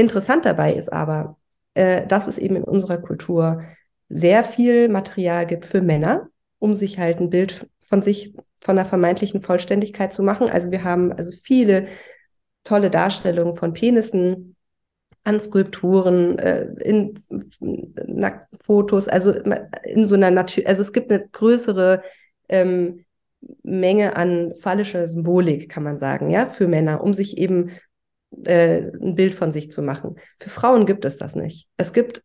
Interessant dabei ist aber, äh, dass es eben in unserer Kultur sehr viel Material gibt für Männer, um sich halt ein Bild von sich, von einer vermeintlichen Vollständigkeit zu machen. Also wir haben also viele tolle Darstellungen von Penissen an Skulpturen, äh, in, in Fotos, also in so einer Natur, also es gibt eine größere ähm, Menge an phallischer Symbolik, kann man sagen, ja, für Männer, um sich eben äh, ein Bild von sich zu machen. Für Frauen gibt es das nicht. Es gibt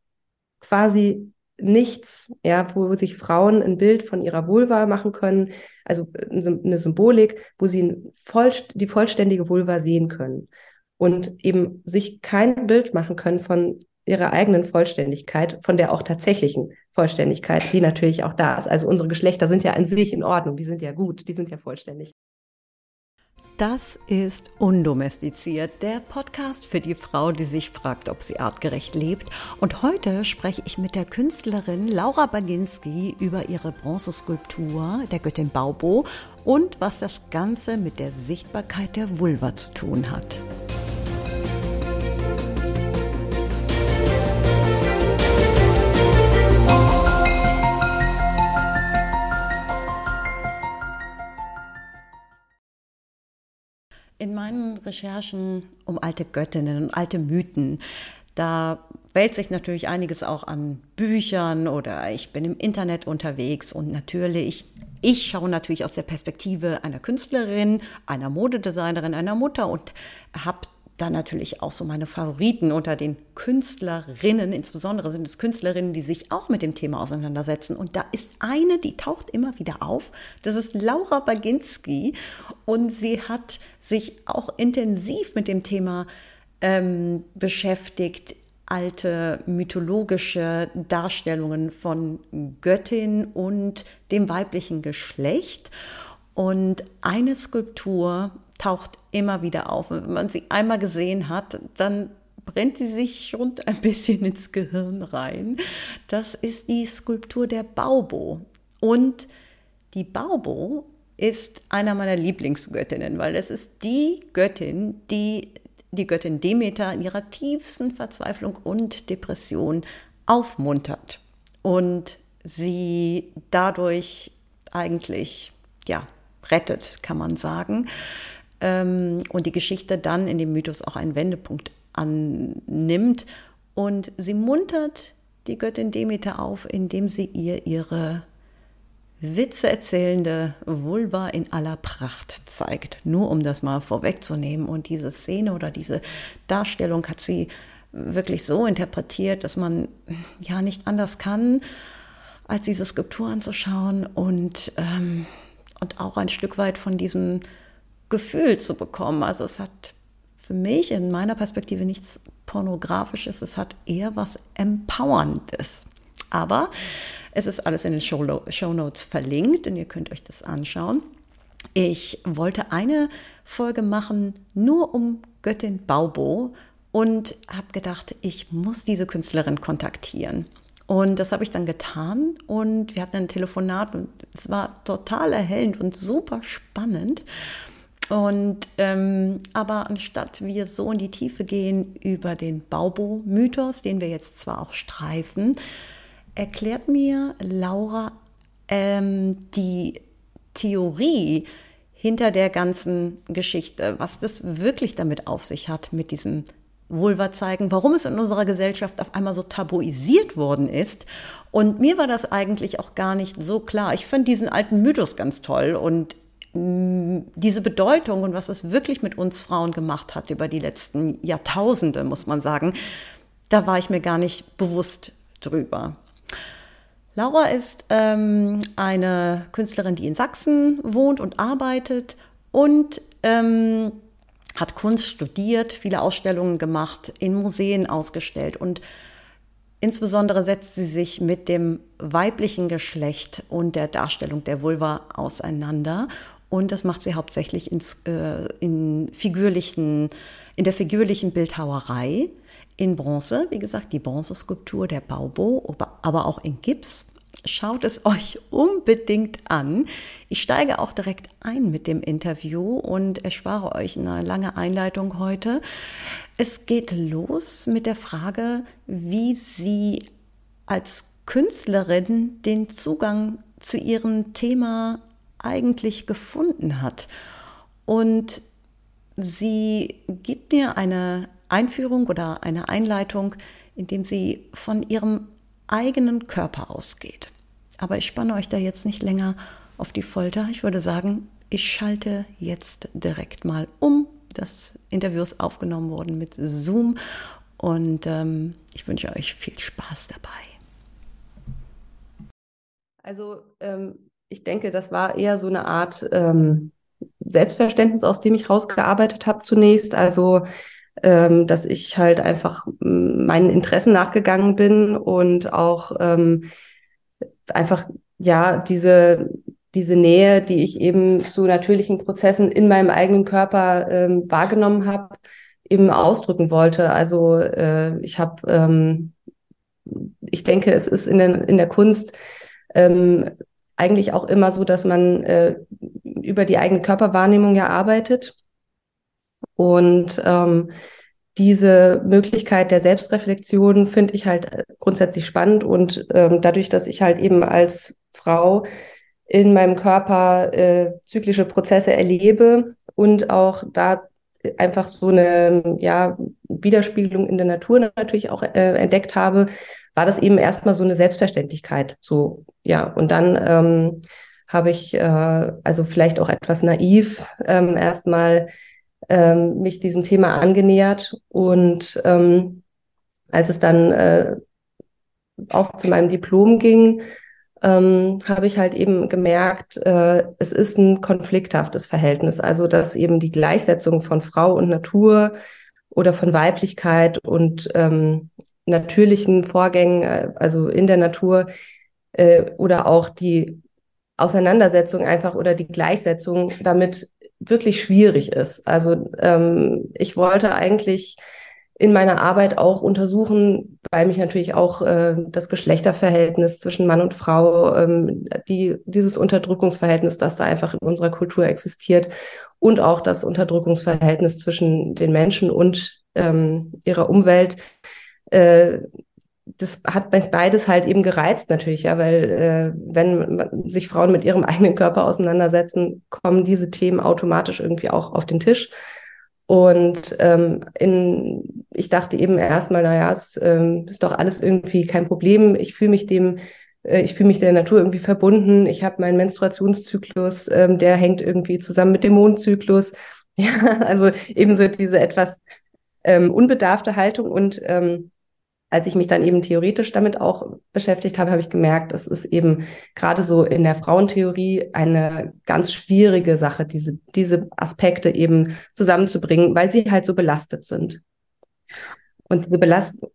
quasi nichts, ja, wo sich Frauen ein Bild von ihrer Vulva machen können, also eine Symbolik, wo sie voll, die vollständige Vulva sehen können und eben sich kein Bild machen können von ihrer eigenen Vollständigkeit, von der auch tatsächlichen Vollständigkeit, die natürlich auch da ist. Also unsere Geschlechter sind ja an sich in Ordnung, die sind ja gut, die sind ja vollständig. Das ist Undomestiziert, der Podcast für die Frau, die sich fragt, ob sie artgerecht lebt. Und heute spreche ich mit der Künstlerin Laura Baginski über ihre Bronzeskulptur der Göttin Baubo und was das Ganze mit der Sichtbarkeit der Vulva zu tun hat. In meinen Recherchen um alte Göttinnen und alte Mythen, da wälzt sich natürlich einiges auch an Büchern oder ich bin im Internet unterwegs und natürlich, ich schaue natürlich aus der Perspektive einer Künstlerin, einer Modedesignerin, einer Mutter und habe dann natürlich auch so meine Favoriten unter den Künstlerinnen, insbesondere sind es Künstlerinnen, die sich auch mit dem Thema auseinandersetzen. Und da ist eine, die taucht immer wieder auf. Das ist Laura Baginski. Und sie hat sich auch intensiv mit dem Thema ähm, beschäftigt, alte mythologische Darstellungen von Göttin und dem weiblichen Geschlecht. Und eine Skulptur taucht immer wieder auf. Und wenn man sie einmal gesehen hat, dann brennt sie sich schon ein bisschen ins Gehirn rein. Das ist die Skulptur der Baubo. Und die Baubo ist einer meiner Lieblingsgöttinnen, weil es ist die Göttin, die die Göttin Demeter in ihrer tiefsten Verzweiflung und Depression aufmuntert und sie dadurch eigentlich ja rettet, kann man sagen ähm, und die Geschichte dann in dem Mythos auch einen Wendepunkt annimmt. Und sie muntert die Göttin Demeter auf, indem sie ihr ihre Witze erzählende Vulva in aller Pracht zeigt. Nur um das mal vorwegzunehmen. Und diese Szene oder diese Darstellung hat sie wirklich so interpretiert, dass man ja nicht anders kann, als diese Skulptur anzuschauen und, ähm, und auch ein Stück weit von diesem Gefühl zu bekommen. Also es hat für mich in meiner Perspektive nichts Pornografisches, es hat eher was Empowerndes. Aber es ist alles in den Show Notes verlinkt und ihr könnt euch das anschauen. Ich wollte eine Folge machen, nur um Göttin Baubo und habe gedacht, ich muss diese Künstlerin kontaktieren. Und das habe ich dann getan und wir hatten ein Telefonat und es war total erhellend und super spannend. Und ähm, aber anstatt wir so in die Tiefe gehen über den Baubo-Mythos, den wir jetzt zwar auch streifen, erklärt mir Laura ähm, die Theorie hinter der ganzen Geschichte, was das wirklich damit auf sich hat mit diesem Vulva zeigen, warum es in unserer Gesellschaft auf einmal so tabuisiert worden ist. Und mir war das eigentlich auch gar nicht so klar. Ich finde diesen alten Mythos ganz toll und diese Bedeutung und was es wirklich mit uns Frauen gemacht hat über die letzten Jahrtausende, muss man sagen, da war ich mir gar nicht bewusst drüber. Laura ist ähm, eine Künstlerin, die in Sachsen wohnt und arbeitet und ähm, hat Kunst studiert, viele Ausstellungen gemacht, in Museen ausgestellt und Insbesondere setzt sie sich mit dem weiblichen Geschlecht und der Darstellung der Vulva auseinander und das macht sie hauptsächlich ins, äh, in, figürlichen, in der figürlichen Bildhauerei in Bronze. Wie gesagt, die Bronzeskulptur der Baubo, aber auch in Gips. Schaut es euch unbedingt an. Ich steige auch direkt ein mit dem Interview und erspare euch eine lange Einleitung heute. Es geht los mit der Frage, wie sie als Künstlerin den Zugang zu ihrem Thema eigentlich gefunden hat. Und sie gibt mir eine Einführung oder eine Einleitung, indem sie von ihrem eigenen Körper ausgeht. Aber ich spanne euch da jetzt nicht länger auf die Folter. Ich würde sagen, ich schalte jetzt direkt mal um. Das Interview ist aufgenommen worden mit Zoom und ähm, ich wünsche euch viel Spaß dabei. Also ähm, ich denke, das war eher so eine Art ähm, Selbstverständnis, aus dem ich rausgearbeitet habe zunächst. Also ähm, dass ich halt einfach meinen Interessen nachgegangen bin und auch ähm, einfach ja diese diese Nähe, die ich eben zu natürlichen Prozessen in meinem eigenen Körper ähm, wahrgenommen habe, eben ausdrücken wollte. Also äh, ich habe, ähm, ich denke, es ist in der, in der Kunst ähm, eigentlich auch immer so, dass man äh, über die eigene Körperwahrnehmung ja arbeitet. Und ähm, diese Möglichkeit der Selbstreflexion finde ich halt äh, grundsätzlich spannend und ähm, dadurch, dass ich halt eben als Frau in meinem Körper äh, zyklische Prozesse erlebe und auch da einfach so eine ja, Widerspiegelung in der Natur natürlich auch äh, entdeckt habe, war das eben erstmal so eine Selbstverständlichkeit. So, ja, und dann ähm, habe ich äh, also vielleicht auch etwas naiv ähm, erstmal ähm, mich diesem Thema angenähert. Und ähm, als es dann äh, auch zu meinem Diplom ging, ähm, habe ich halt eben gemerkt, äh, es ist ein konflikthaftes Verhältnis. Also dass eben die Gleichsetzung von Frau und Natur oder von Weiblichkeit und ähm, natürlichen Vorgängen, äh, also in der Natur, äh, oder auch die Auseinandersetzung einfach oder die Gleichsetzung damit wirklich schwierig ist. Also ähm, ich wollte eigentlich in meiner Arbeit auch untersuchen, weil mich natürlich auch äh, das Geschlechterverhältnis zwischen Mann und Frau, ähm, die, dieses Unterdrückungsverhältnis, das da einfach in unserer Kultur existiert und auch das Unterdrückungsverhältnis zwischen den Menschen und ähm, ihrer Umwelt, äh, das hat mich beides halt eben gereizt natürlich, ja, weil äh, wenn sich Frauen mit ihrem eigenen Körper auseinandersetzen, kommen diese Themen automatisch irgendwie auch auf den Tisch. Und ähm, in, ich dachte eben erstmal, naja, es ähm, ist doch alles irgendwie kein Problem. Ich fühle mich dem, äh, ich fühle mich der Natur irgendwie verbunden. Ich habe meinen Menstruationszyklus, ähm, der hängt irgendwie zusammen mit dem Mondzyklus. Ja, also ebenso diese etwas ähm, unbedarfte Haltung und ähm, als ich mich dann eben theoretisch damit auch beschäftigt habe, habe ich gemerkt, es ist eben gerade so in der Frauentheorie eine ganz schwierige Sache, diese, diese Aspekte eben zusammenzubringen, weil sie halt so belastet sind. Und diese Belastung,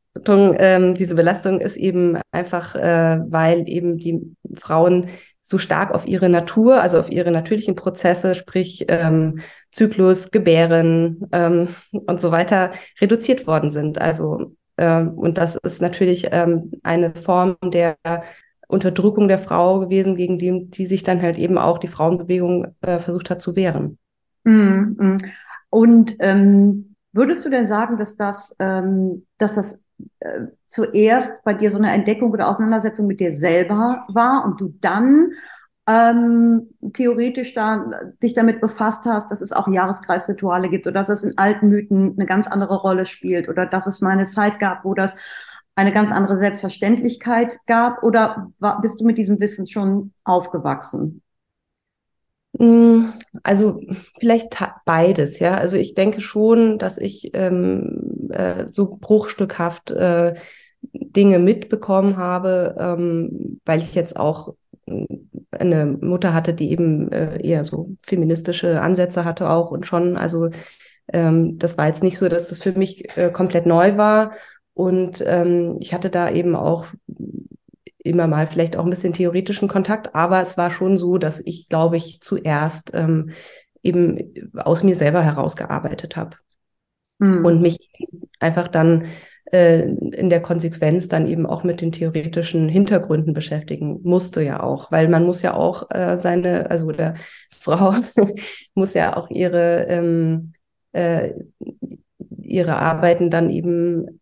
ähm, diese Belastung ist eben einfach, äh, weil eben die Frauen so stark auf ihre Natur, also auf ihre natürlichen Prozesse, sprich ähm, Zyklus, Gebären ähm, und so weiter, reduziert worden sind. Also und das ist natürlich ähm, eine Form der Unterdrückung der Frau gewesen, gegen die, die sich dann halt eben auch die Frauenbewegung äh, versucht hat zu wehren. Mm, mm. Und ähm, würdest du denn sagen, dass das, ähm, dass das äh, zuerst bei dir so eine Entdeckung oder Auseinandersetzung mit dir selber war und du dann ähm, theoretisch da, dich damit befasst hast, dass es auch Jahreskreisrituale gibt oder dass es in alten Mythen eine ganz andere Rolle spielt oder dass es mal eine Zeit gab, wo das eine ganz andere Selbstverständlichkeit gab oder war, bist du mit diesem Wissen schon aufgewachsen? Hm, also vielleicht beides, ja. Also ich denke schon, dass ich ähm, äh, so bruchstückhaft äh, Dinge mitbekommen habe, ähm, weil ich jetzt auch eine Mutter hatte, die eben äh, eher so feministische Ansätze hatte auch und schon, also ähm, das war jetzt nicht so, dass das für mich äh, komplett neu war. Und ähm, ich hatte da eben auch immer mal vielleicht auch ein bisschen theoretischen Kontakt, aber es war schon so, dass ich, glaube ich, zuerst ähm, eben aus mir selber herausgearbeitet habe mhm. und mich einfach dann äh, in der Konsequenz dann eben auch mit den theoretischen Hintergründen beschäftigen musste ja auch, weil man muss ja auch äh, seine, also der Frau muss ja auch ihre ähm, äh, ihre Arbeiten dann eben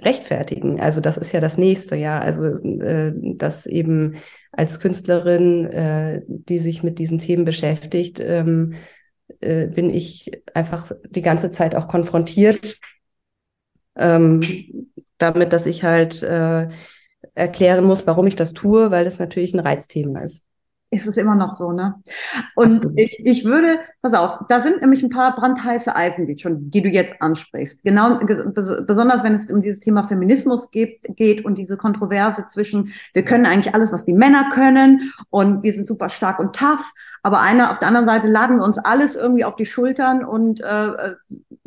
rechtfertigen. Also das ist ja das nächste, ja. Also äh, dass eben als Künstlerin, äh, die sich mit diesen Themen beschäftigt, ähm, äh, bin ich einfach die ganze Zeit auch konfrontiert ähm, damit, dass ich halt äh, erklären muss, warum ich das tue, weil das natürlich ein Reizthema ist ist es immer noch so, ne? Und ich, ich würde, pass auf, da sind nämlich ein paar brandheiße Eisen, die schon, die du jetzt ansprichst. Genau, besonders wenn es um dieses Thema Feminismus geht, geht und diese Kontroverse zwischen, wir können eigentlich alles, was die Männer können und wir sind super stark und tough, aber einer auf der anderen Seite laden wir uns alles irgendwie auf die Schultern und äh, äh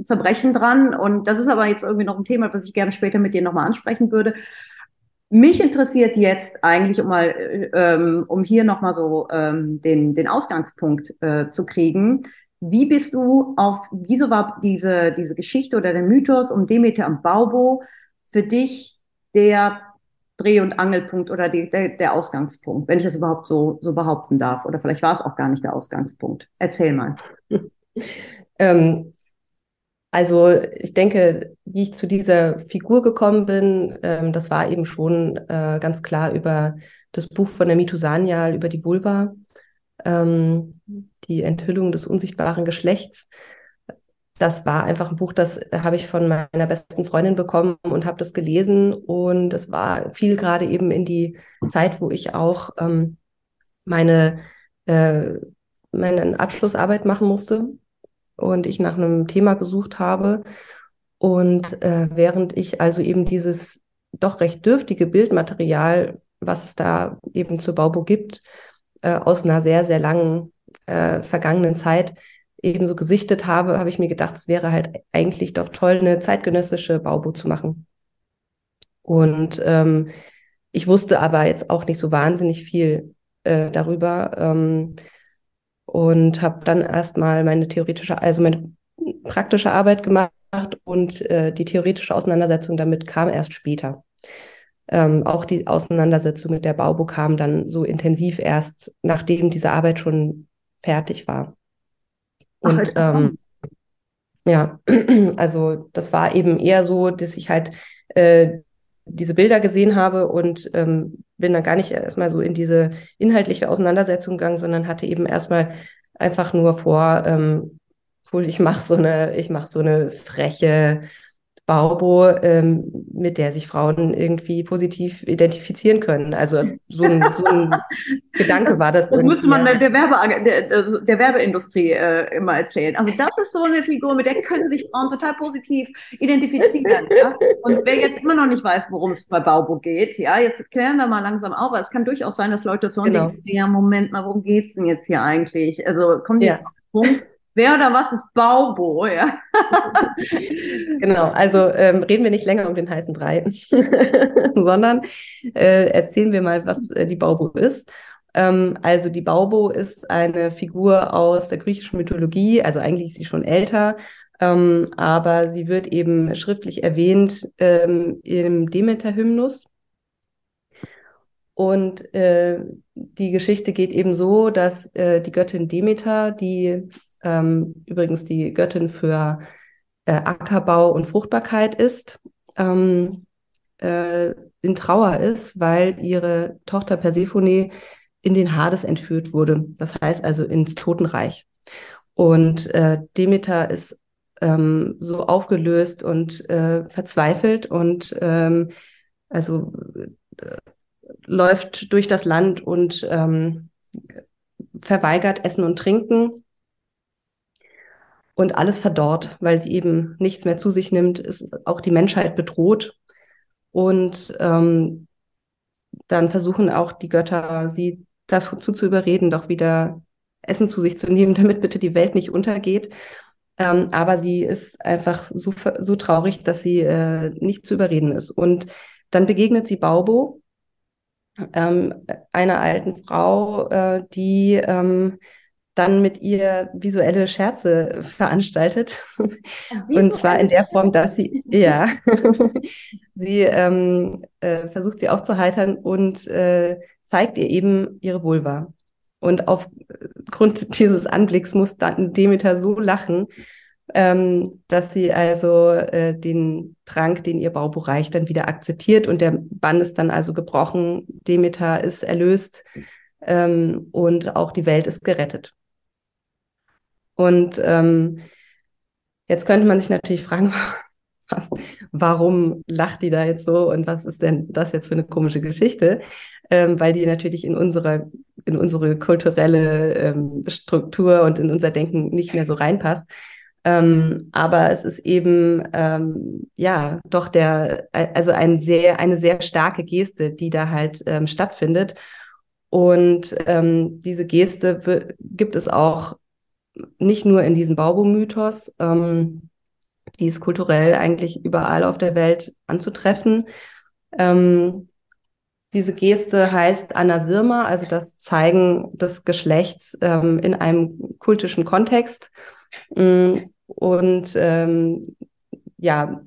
zerbrechen dran. Und das ist aber jetzt irgendwie noch ein Thema, das ich gerne später mit dir nochmal ansprechen würde. Mich interessiert jetzt eigentlich, um mal, ähm, um hier nochmal so ähm, den, den Ausgangspunkt äh, zu kriegen. Wie bist du auf, wieso war diese, diese Geschichte oder der Mythos um Demeter und Baubo für dich der Dreh- und Angelpunkt oder die, der, der Ausgangspunkt, wenn ich das überhaupt so, so behaupten darf? Oder vielleicht war es auch gar nicht der Ausgangspunkt. Erzähl mal. ähm, also ich denke, wie ich zu dieser Figur gekommen bin, ähm, das war eben schon äh, ganz klar über das Buch von der Mitu Sanyal über die Vulva, ähm, die Enthüllung des unsichtbaren Geschlechts. Das war einfach ein Buch, das habe ich von meiner besten Freundin bekommen und habe das gelesen. Und es war viel gerade eben in die Zeit, wo ich auch ähm, meine, äh, meine Abschlussarbeit machen musste und ich nach einem Thema gesucht habe. Und äh, während ich also eben dieses doch recht dürftige Bildmaterial, was es da eben zur Baubo gibt, äh, aus einer sehr, sehr langen äh, vergangenen Zeit ebenso gesichtet habe, habe ich mir gedacht, es wäre halt eigentlich doch toll, eine zeitgenössische Baubo zu machen. Und ähm, ich wusste aber jetzt auch nicht so wahnsinnig viel äh, darüber. Ähm, und habe dann erstmal meine theoretische, also meine praktische Arbeit gemacht und äh, die theoretische Auseinandersetzung damit kam erst später. Ähm, auch die Auseinandersetzung mit der Baubo kam dann so intensiv erst, nachdem diese Arbeit schon fertig war. Und Ach, ähm, ja, also das war eben eher so, dass ich halt äh, diese Bilder gesehen habe und ähm, bin dann gar nicht erstmal so in diese inhaltliche Auseinandersetzung gegangen, sondern hatte eben erstmal einfach nur vor, ähm, cool, ich mache so eine, ich mache so eine freche Baubo, ähm, mit der sich Frauen irgendwie positiv identifizieren können. Also so ein, so ein Gedanke war das. Das müsste man der, Werbe, der, der Werbeindustrie äh, immer erzählen. Also das ist so eine Figur, mit der können sich Frauen total positiv identifizieren. ja? Und wer jetzt immer noch nicht weiß, worum es bei Baubo geht, ja, jetzt klären wir mal langsam auf. Aber es kann durchaus sein, dass Leute so genau. denken, ja, Moment mal, worum geht's denn jetzt hier eigentlich? Also kommt jetzt ja. auf den Punkt. Wer oder was ist Baubo? Ja. genau, also ähm, reden wir nicht länger um den heißen Brei, sondern äh, erzählen wir mal, was äh, die Baubo ist. Ähm, also die Baubo ist eine Figur aus der griechischen Mythologie, also eigentlich ist sie schon älter, ähm, aber sie wird eben schriftlich erwähnt ähm, im Demeter-Hymnus. Und äh, die Geschichte geht eben so, dass äh, die Göttin Demeter, die ähm, übrigens die Göttin für äh, Ackerbau und Fruchtbarkeit ist, ähm, äh, in Trauer ist, weil ihre Tochter Persephone in den Hades entführt wurde. Das heißt also ins Totenreich. Und äh, Demeter ist ähm, so aufgelöst und äh, verzweifelt und ähm, also äh, läuft durch das Land und ähm, verweigert Essen und Trinken und alles verdorrt, weil sie eben nichts mehr zu sich nimmt, ist auch die Menschheit bedroht. Und ähm, dann versuchen auch die Götter, sie dazu zu überreden, doch wieder Essen zu sich zu nehmen, damit bitte die Welt nicht untergeht. Ähm, aber sie ist einfach so, so traurig, dass sie äh, nicht zu überreden ist. Und dann begegnet sie Baubo, ähm, einer alten Frau, äh, die ähm, dann mit ihr visuelle Scherze veranstaltet. Und zwar in der Form, dass sie, ja, sie ähm, äh, versucht sie aufzuheitern und äh, zeigt ihr eben ihre Vulva. Und aufgrund dieses Anblicks muss dann Demeter so lachen, ähm, dass sie also äh, den Trank, den ihr Baubuch reicht, dann wieder akzeptiert und der Bann ist dann also gebrochen. Demeter ist erlöst ähm, und auch die Welt ist gerettet. Und ähm, jetzt könnte man sich natürlich fragen, was, warum lacht die da jetzt so und was ist denn das jetzt für eine komische Geschichte? Ähm, weil die natürlich in unserer, in unsere kulturelle ähm, Struktur und in unser Denken nicht mehr so reinpasst. Ähm, aber es ist eben ähm, ja doch der, also ein sehr, eine sehr starke Geste, die da halt ähm, stattfindet. Und ähm, diese Geste gibt es auch nicht nur in diesem Baubo-Mythos, ähm, die ist kulturell eigentlich überall auf der Welt anzutreffen. Ähm, diese Geste heißt Anasirma, also das Zeigen des Geschlechts ähm, in einem kultischen Kontext. Mm, und ähm, ja,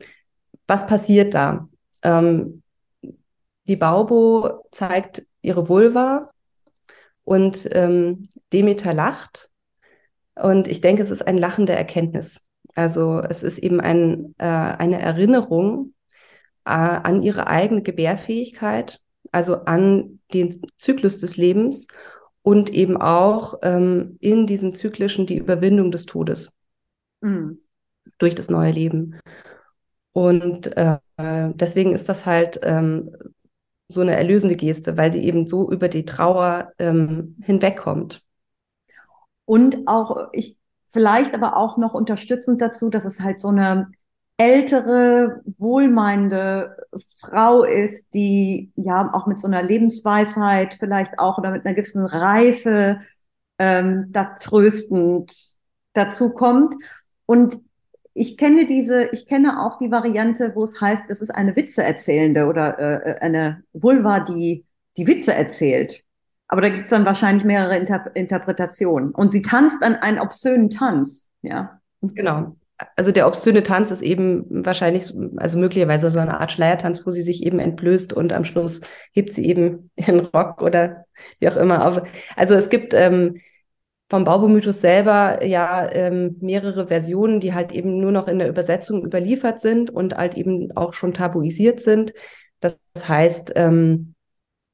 was passiert da? Ähm, die Baubo zeigt ihre Vulva und ähm, Demeter lacht und ich denke, es ist ein Lachen der Erkenntnis. Also es ist eben ein, äh, eine Erinnerung äh, an ihre eigene Gebärfähigkeit, also an den Zyklus des Lebens und eben auch ähm, in diesem zyklischen die Überwindung des Todes mhm. durch das neue Leben. Und äh, deswegen ist das halt ähm, so eine erlösende Geste, weil sie eben so über die Trauer ähm, hinwegkommt. Und auch, ich, vielleicht aber auch noch unterstützend dazu, dass es halt so eine ältere, wohlmeinende Frau ist, die ja auch mit so einer Lebensweisheit vielleicht auch oder mit einer gewissen Reife ähm, da tröstend dazu kommt. Und ich kenne diese, ich kenne auch die Variante, wo es heißt, es ist eine Witzeerzählende oder äh, eine Vulva, die die Witze erzählt. Aber da gibt es dann wahrscheinlich mehrere Inter Interpretationen. Und sie tanzt an einen obszönen Tanz, ja. Genau. Also der obszöne Tanz ist eben wahrscheinlich, also möglicherweise so eine Art Schleiertanz, wo sie sich eben entblößt und am Schluss hebt sie eben ihren Rock oder wie auch immer auf. Also es gibt ähm, vom Baubemythos selber ja ähm, mehrere Versionen, die halt eben nur noch in der Übersetzung überliefert sind und halt eben auch schon tabuisiert sind. Das heißt, ähm,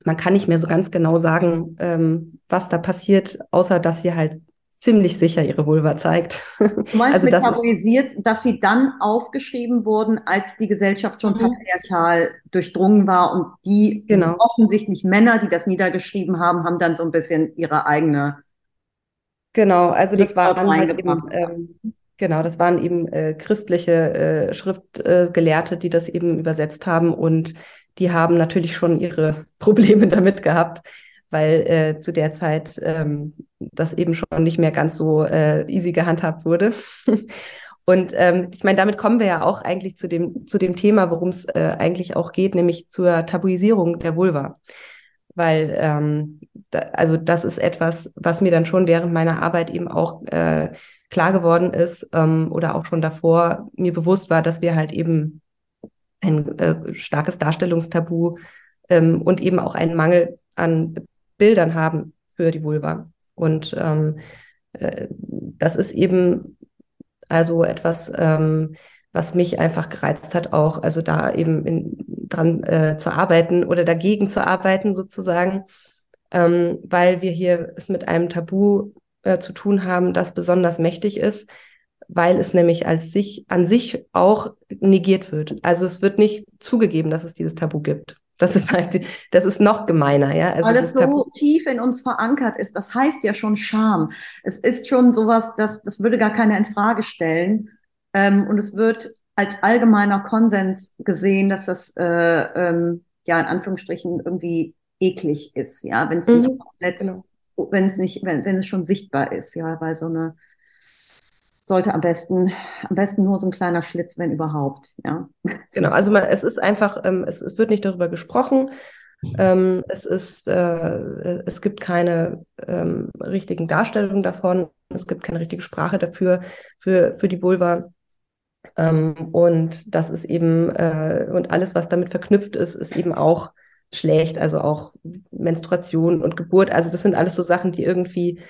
man kann nicht mehr so ganz genau sagen, ähm, was da passiert, außer dass sie halt ziemlich sicher ihre Vulva zeigt. Du meinst also das tabuisiert, dass sie dann aufgeschrieben wurden, als die Gesellschaft schon mhm. patriarchal durchdrungen war und die genau. offensichtlich Männer, die das niedergeschrieben haben, haben dann so ein bisschen ihre eigene Genau, also das waren halt eben, ähm, genau, das waren eben äh, christliche äh, Schriftgelehrte, äh, die das eben übersetzt haben und die haben natürlich schon ihre Probleme damit gehabt, weil äh, zu der Zeit ähm, das eben schon nicht mehr ganz so äh, easy gehandhabt wurde. Und ähm, ich meine, damit kommen wir ja auch eigentlich zu dem, zu dem Thema, worum es äh, eigentlich auch geht, nämlich zur Tabuisierung der Vulva. Weil, ähm, da, also das ist etwas, was mir dann schon während meiner Arbeit eben auch äh, klar geworden ist ähm, oder auch schon davor mir bewusst war, dass wir halt eben ein äh, starkes Darstellungstabu ähm, und eben auch einen Mangel an Bildern haben für die Vulva. Und ähm, äh, das ist eben also etwas, ähm, was mich einfach gereizt hat, auch also da eben in, dran äh, zu arbeiten oder dagegen zu arbeiten sozusagen, ähm, weil wir hier es mit einem Tabu äh, zu tun haben, das besonders mächtig ist weil es nämlich als sich an sich auch negiert wird. Also es wird nicht zugegeben, dass es dieses Tabu gibt. Das ist halt, das ist noch gemeiner, ja. Also Weil es so Tabu tief in uns verankert ist. Das heißt ja schon Scham. Es ist schon sowas, das, das würde gar keiner in Frage stellen. Ähm, und es wird als allgemeiner Konsens gesehen, dass das, äh, ähm, ja, in Anführungsstrichen irgendwie eklig ist, ja, wenn es nicht mhm, komplett, genau. wenn es nicht, wenn, wenn es schon sichtbar ist, ja, weil so eine, sollte am besten, am besten nur so ein kleiner Schlitz, wenn überhaupt. Ja. Genau, also man, es ist einfach, ähm, es, es wird nicht darüber gesprochen. Ähm, es, ist, äh, es gibt keine ähm, richtigen Darstellungen davon. Es gibt keine richtige Sprache dafür, für, für die Vulva. Ähm, und das ist eben, äh, und alles, was damit verknüpft ist, ist eben auch schlecht. Also auch Menstruation und Geburt. Also das sind alles so Sachen, die irgendwie,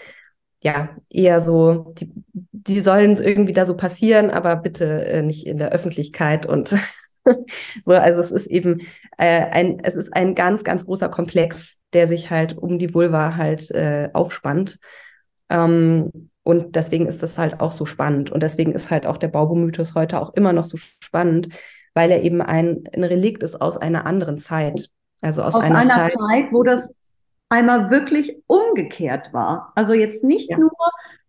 ja, eher so, die, die sollen irgendwie da so passieren, aber bitte äh, nicht in der Öffentlichkeit und so, also es ist eben äh, ein, es ist ein ganz, ganz großer Komplex, der sich halt um die Vulva halt äh, aufspannt. Ähm, und deswegen ist das halt auch so spannend. Und deswegen ist halt auch der Baubomythos heute auch immer noch so spannend, weil er eben ein, ein Relikt ist aus einer anderen Zeit. Also aus, aus einer, einer Zeit, Zeit, wo das einmal wirklich umgekehrt war. Also jetzt nicht ja. nur,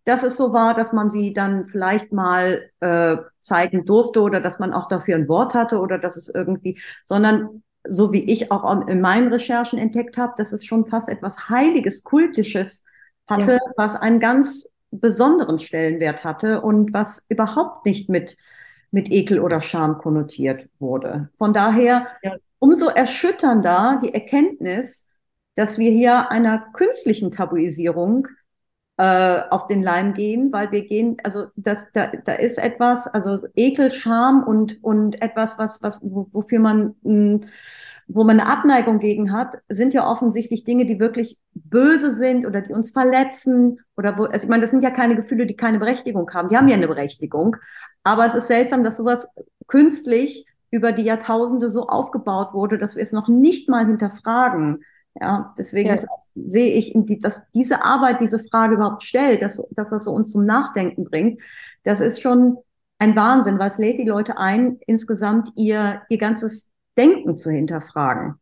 dass es so war, dass man sie dann vielleicht mal äh, zeigen durfte oder dass man auch dafür ein Wort hatte oder dass es irgendwie, sondern so wie ich auch in meinen Recherchen entdeckt habe, dass es schon fast etwas Heiliges, Kultisches hatte, ja. was einen ganz besonderen Stellenwert hatte und was überhaupt nicht mit, mit Ekel oder Scham konnotiert wurde. Von daher ja. umso erschütternder die Erkenntnis, dass wir hier einer künstlichen Tabuisierung äh, auf den Leim gehen, weil wir gehen, also das, da, da ist etwas, also Ekel, Scham und, und etwas, was, was, wofür man, mh, hm, wo man eine Abneigung gegen hat, sind ja offensichtlich Dinge, die wirklich böse sind oder die uns verletzen oder wo, also ich meine, das sind ja keine Gefühle, die keine Berechtigung haben. Die haben ja eine Berechtigung. Aber es ist seltsam, dass sowas künstlich über die Jahrtausende so aufgebaut wurde, dass wir es noch nicht mal hinterfragen. Ja, deswegen ja. Ist, sehe ich, die, dass diese Arbeit diese Frage überhaupt stellt, dass, dass das so uns zum Nachdenken bringt. Das ist schon ein Wahnsinn, weil es lädt die Leute ein, insgesamt ihr, ihr ganzes Denken zu hinterfragen.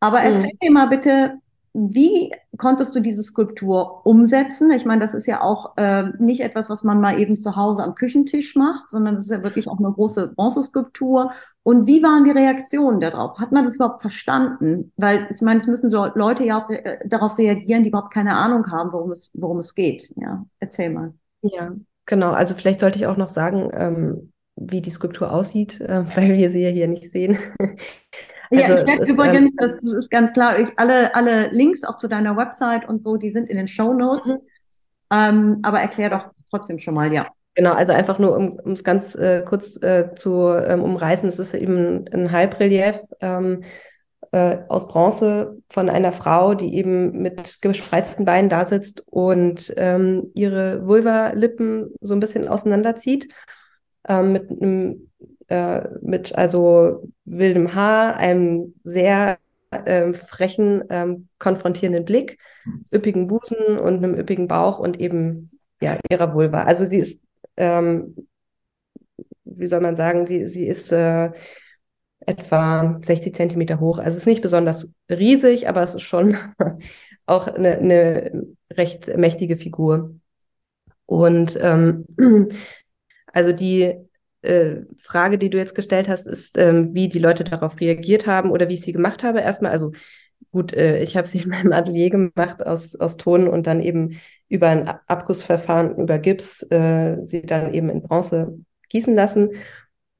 Aber mhm. erzähl mhm. mir mal bitte, wie konntest du diese Skulptur umsetzen? Ich meine, das ist ja auch äh, nicht etwas, was man mal eben zu Hause am Küchentisch macht, sondern das ist ja wirklich auch eine große Bronzeskulptur. Und wie waren die Reaktionen darauf? Hat man das überhaupt verstanden? Weil ich meine, es müssen so Leute ja auch äh, darauf reagieren, die überhaupt keine Ahnung haben, worum es, worum es geht. Ja, erzähl mal. Ja, genau. Also vielleicht sollte ich auch noch sagen, ähm, wie die Skulptur aussieht, äh, weil wir sie ja hier nicht sehen. Ja, also, ich werde übrigens, ähm, das, ist ganz klar, ich, alle, alle Links auch zu deiner Website und so, die sind in den Show Notes. Mhm. Ähm, aber erklär doch trotzdem schon mal, ja. Genau, also einfach nur, um es ganz äh, kurz äh, zu ähm, umreißen, es ist eben ein Halbrelief ähm, äh, aus Bronze von einer Frau, die eben mit gespreizten Beinen da sitzt und ähm, ihre Vulva-Lippen so ein bisschen auseinanderzieht, ähm, mit einem äh, mit also wildem Haar, einem sehr äh, frechen, ähm, konfrontierenden Blick, üppigen Busen und einem üppigen Bauch und eben ja ihrer Vulva. Also sie ist, ähm, wie soll man sagen, die, sie ist äh, etwa 60 Zentimeter hoch. Also es ist nicht besonders riesig, aber es ist schon auch eine, eine recht mächtige Figur. Und ähm, also die äh, Frage, die du jetzt gestellt hast, ist, ähm, wie die Leute darauf reagiert haben oder wie ich sie gemacht habe. Erstmal, also gut, äh, ich habe sie in meinem Atelier gemacht aus, aus Ton und dann eben über ein Abgussverfahren, über Gips, äh, sie dann eben in Bronze gießen lassen.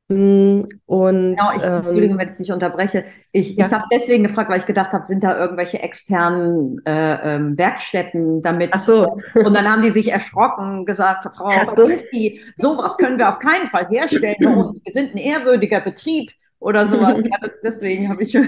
Und, genau, ich, ähm, Entschuldigung, wenn ich dich unterbreche. Ich, ja. ich habe deswegen gefragt, weil ich gedacht habe, sind da irgendwelche externen äh, ähm, Werkstätten damit? Ach so. Und dann haben die sich erschrocken, gesagt, Frau so. sowas können wir auf keinen Fall herstellen bei uns. Wir sind ein ehrwürdiger Betrieb oder sowas. ja, deswegen habe ich.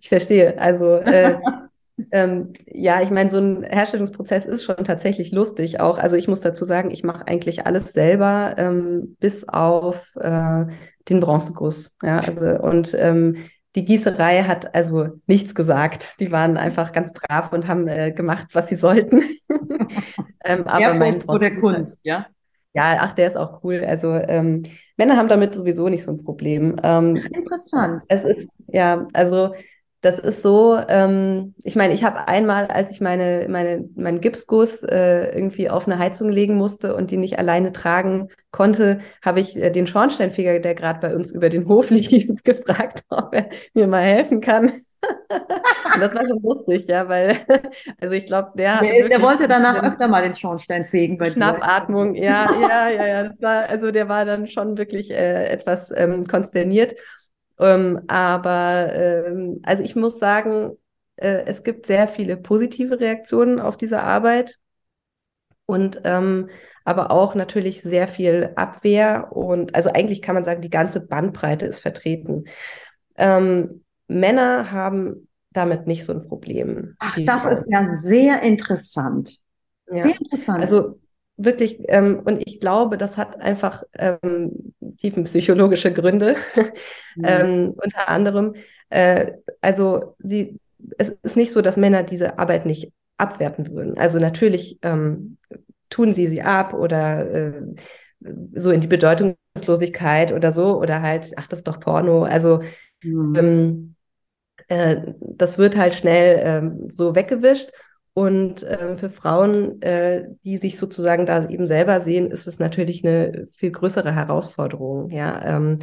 Ich verstehe. Also äh, Ähm, ja, ich meine, so ein Herstellungsprozess ist schon tatsächlich lustig auch. Also ich muss dazu sagen, ich mache eigentlich alles selber, ähm, bis auf äh, den Bronzeguss. Ja, also und ähm, die Gießerei hat also nichts gesagt. Die waren einfach ganz brav und haben äh, gemacht, was sie sollten. ähm, aber ja, mein der Kunst, ja. Ja, ach, der ist auch cool. Also ähm, Männer haben damit sowieso nicht so ein Problem. Ähm, Interessant. Es ist ja, also das ist so, ähm, ich meine, ich habe einmal, als ich meine, meine, meinen Gipsguss äh, irgendwie auf eine Heizung legen musste und die nicht alleine tragen konnte, habe ich äh, den Schornsteinfeger, der gerade bei uns über den Hof lief, gefragt, ob er mir mal helfen kann. und das war schon lustig, ja, weil, also ich glaube, der der, der wollte danach öfter mal den Schornstein fegen bei Schnappatmung, ja, ja, ja, ja. Das war, also der war dann schon wirklich äh, etwas ähm, konsterniert. Ähm, aber ähm, also ich muss sagen, äh, es gibt sehr viele positive Reaktionen auf diese Arbeit und ähm, aber auch natürlich sehr viel Abwehr und also eigentlich kann man sagen, die ganze Bandbreite ist vertreten. Ähm, Männer haben damit nicht so ein Problem. Ach, das ist ja sehr interessant. Ja. Sehr interessant. Also wirklich, ähm, und ich glaube, das hat einfach ähm, tiefenpsychologische Gründe. Mhm. ähm, unter anderem, äh, also sie, es ist nicht so, dass Männer diese Arbeit nicht abwerten würden. Also natürlich ähm, tun sie sie ab oder äh, so in die Bedeutungslosigkeit oder so oder halt, ach, das ist doch Porno. Also mhm. ähm, äh, das wird halt schnell ähm, so weggewischt. Und äh, für Frauen, äh, die sich sozusagen da eben selber sehen, ist es natürlich eine viel größere Herausforderung. Ja, ähm,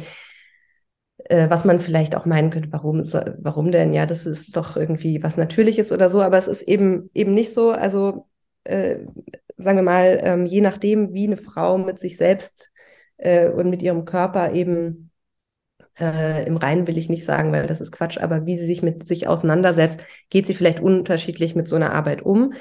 äh, was man vielleicht auch meinen könnte, warum, warum denn? Ja, das ist doch irgendwie was Natürliches oder so, aber es ist eben eben nicht so. Also äh, sagen wir mal, ähm, je nachdem, wie eine Frau mit sich selbst äh, und mit ihrem Körper eben äh, im Reinen will ich nicht sagen, weil das ist Quatsch, aber wie sie sich mit sich auseinandersetzt, geht sie vielleicht unterschiedlich mit so einer Arbeit um.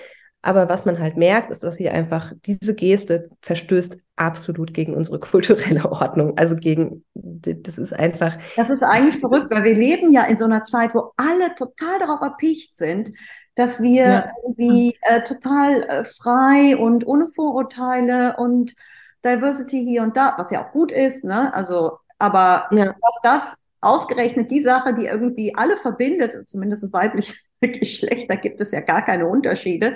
Aber was man halt merkt, ist, dass sie einfach, diese Geste verstößt absolut gegen unsere kulturelle Ordnung. Also gegen, das ist einfach. Das ist eigentlich verrückt, weil wir leben ja in so einer Zeit, wo alle total darauf erpicht sind, dass wir ja. irgendwie äh, total äh, frei und ohne Vorurteile und Diversity hier und da, was ja auch gut ist, ne? Also, aber ja. dass das ausgerechnet die Sache, die irgendwie alle verbindet, zumindest das weibliche Geschlecht, da gibt es ja gar keine Unterschiede,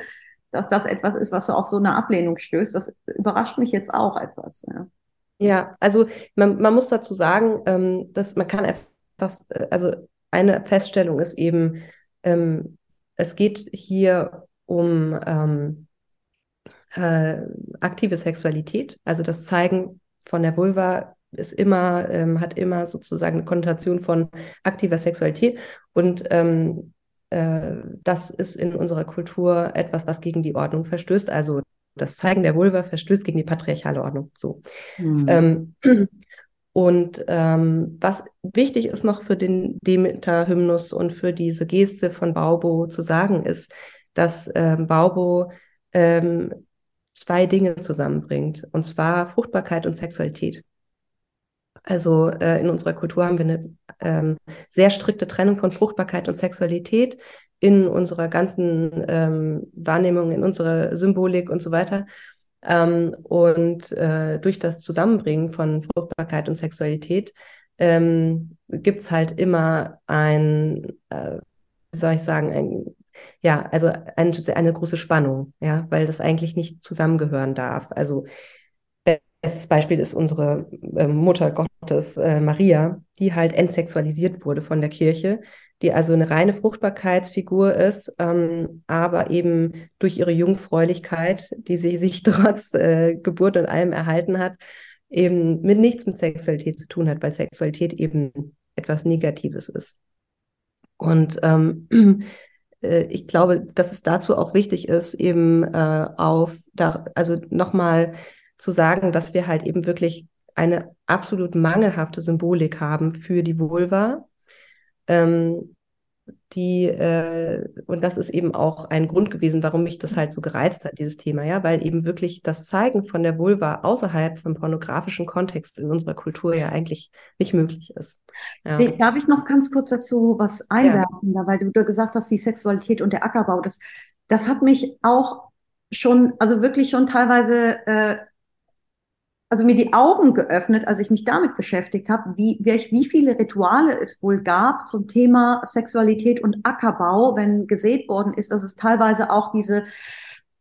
dass das etwas ist, was so auf so eine Ablehnung stößt, das überrascht mich jetzt auch etwas. Ja, ja also man, man muss dazu sagen, ähm, dass man kann etwas, äh, also eine Feststellung ist eben, ähm, es geht hier um ähm, äh, aktive Sexualität, also das Zeigen von der Vulva ist immer, ähm, hat immer sozusagen eine Konnotation von aktiver Sexualität und ähm, äh, das ist in unserer Kultur etwas, was gegen die Ordnung verstößt. Also das Zeigen der Vulva verstößt gegen die patriarchale Ordnung. So. Mhm. Ähm, und ähm, was wichtig ist noch für den Demeter-Hymnus und für diese Geste von Baubo zu sagen, ist, dass ähm, Baubo ähm, zwei Dinge zusammenbringt, und zwar Fruchtbarkeit und Sexualität. Also äh, in unserer Kultur haben wir eine ähm, sehr strikte Trennung von Fruchtbarkeit und Sexualität in unserer ganzen ähm, Wahrnehmung, in unserer Symbolik und so weiter. Ähm, und äh, durch das Zusammenbringen von Fruchtbarkeit und Sexualität ähm, gibt es halt immer ein, äh, wie soll ich sagen, ein, ja, also ein, eine große Spannung, ja, weil das eigentlich nicht zusammengehören darf. Also bestes Beispiel ist unsere äh, Mutter Gottes äh, Maria, die halt entsexualisiert wurde von der Kirche, die also eine reine Fruchtbarkeitsfigur ist, ähm, aber eben durch ihre Jungfräulichkeit, die sie sich trotz äh, Geburt und allem erhalten hat, eben mit nichts mit Sexualität zu tun hat, weil Sexualität eben etwas Negatives ist. Und ähm, äh, ich glaube, dass es dazu auch wichtig ist, eben äh, auf, da, also nochmal zu sagen, dass wir halt eben wirklich eine absolut mangelhafte Symbolik haben für die Vulva. Ähm, die, äh, und das ist eben auch ein Grund gewesen, warum mich das halt so gereizt hat, dieses Thema, ja, weil eben wirklich das Zeigen von der Vulva außerhalb vom pornografischen Kontext in unserer Kultur ja eigentlich nicht möglich ist. Ja. Darf ich noch ganz kurz dazu was einwerfen, ja. da, weil du da gesagt hast, die Sexualität und der Ackerbau, das, das hat mich auch schon, also wirklich schon teilweise äh, also mir die Augen geöffnet, als ich mich damit beschäftigt habe, wie, wie viele Rituale es wohl gab zum Thema Sexualität und Ackerbau, wenn gesät worden ist, dass es teilweise auch diese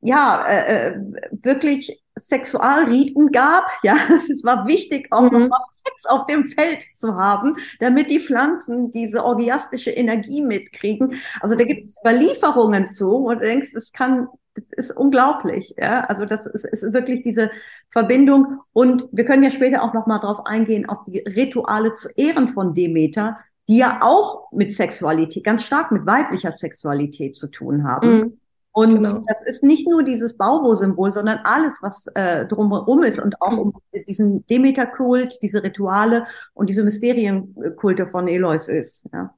ja, äh, äh wirklich Sexualriten gab. Ja, es war wichtig, auch mhm. noch Sex auf dem Feld zu haben, damit die Pflanzen diese orgiastische Energie mitkriegen. Also da gibt es Überlieferungen zu und du denkst, es kann ist unglaublich. Ja? Also das ist, ist wirklich diese Verbindung. Und wir können ja später auch noch mal darauf eingehen, auf die Rituale zu Ehren von Demeter, die ja auch mit Sexualität, ganz stark mit weiblicher Sexualität zu tun haben. Mhm. Und genau. das ist nicht nur dieses Baubo-Symbol, sondern alles, was äh, drumherum ist und auch um diesen Demeter-Kult, diese Rituale und diese Mysterienkulte von Elois ist. Ja.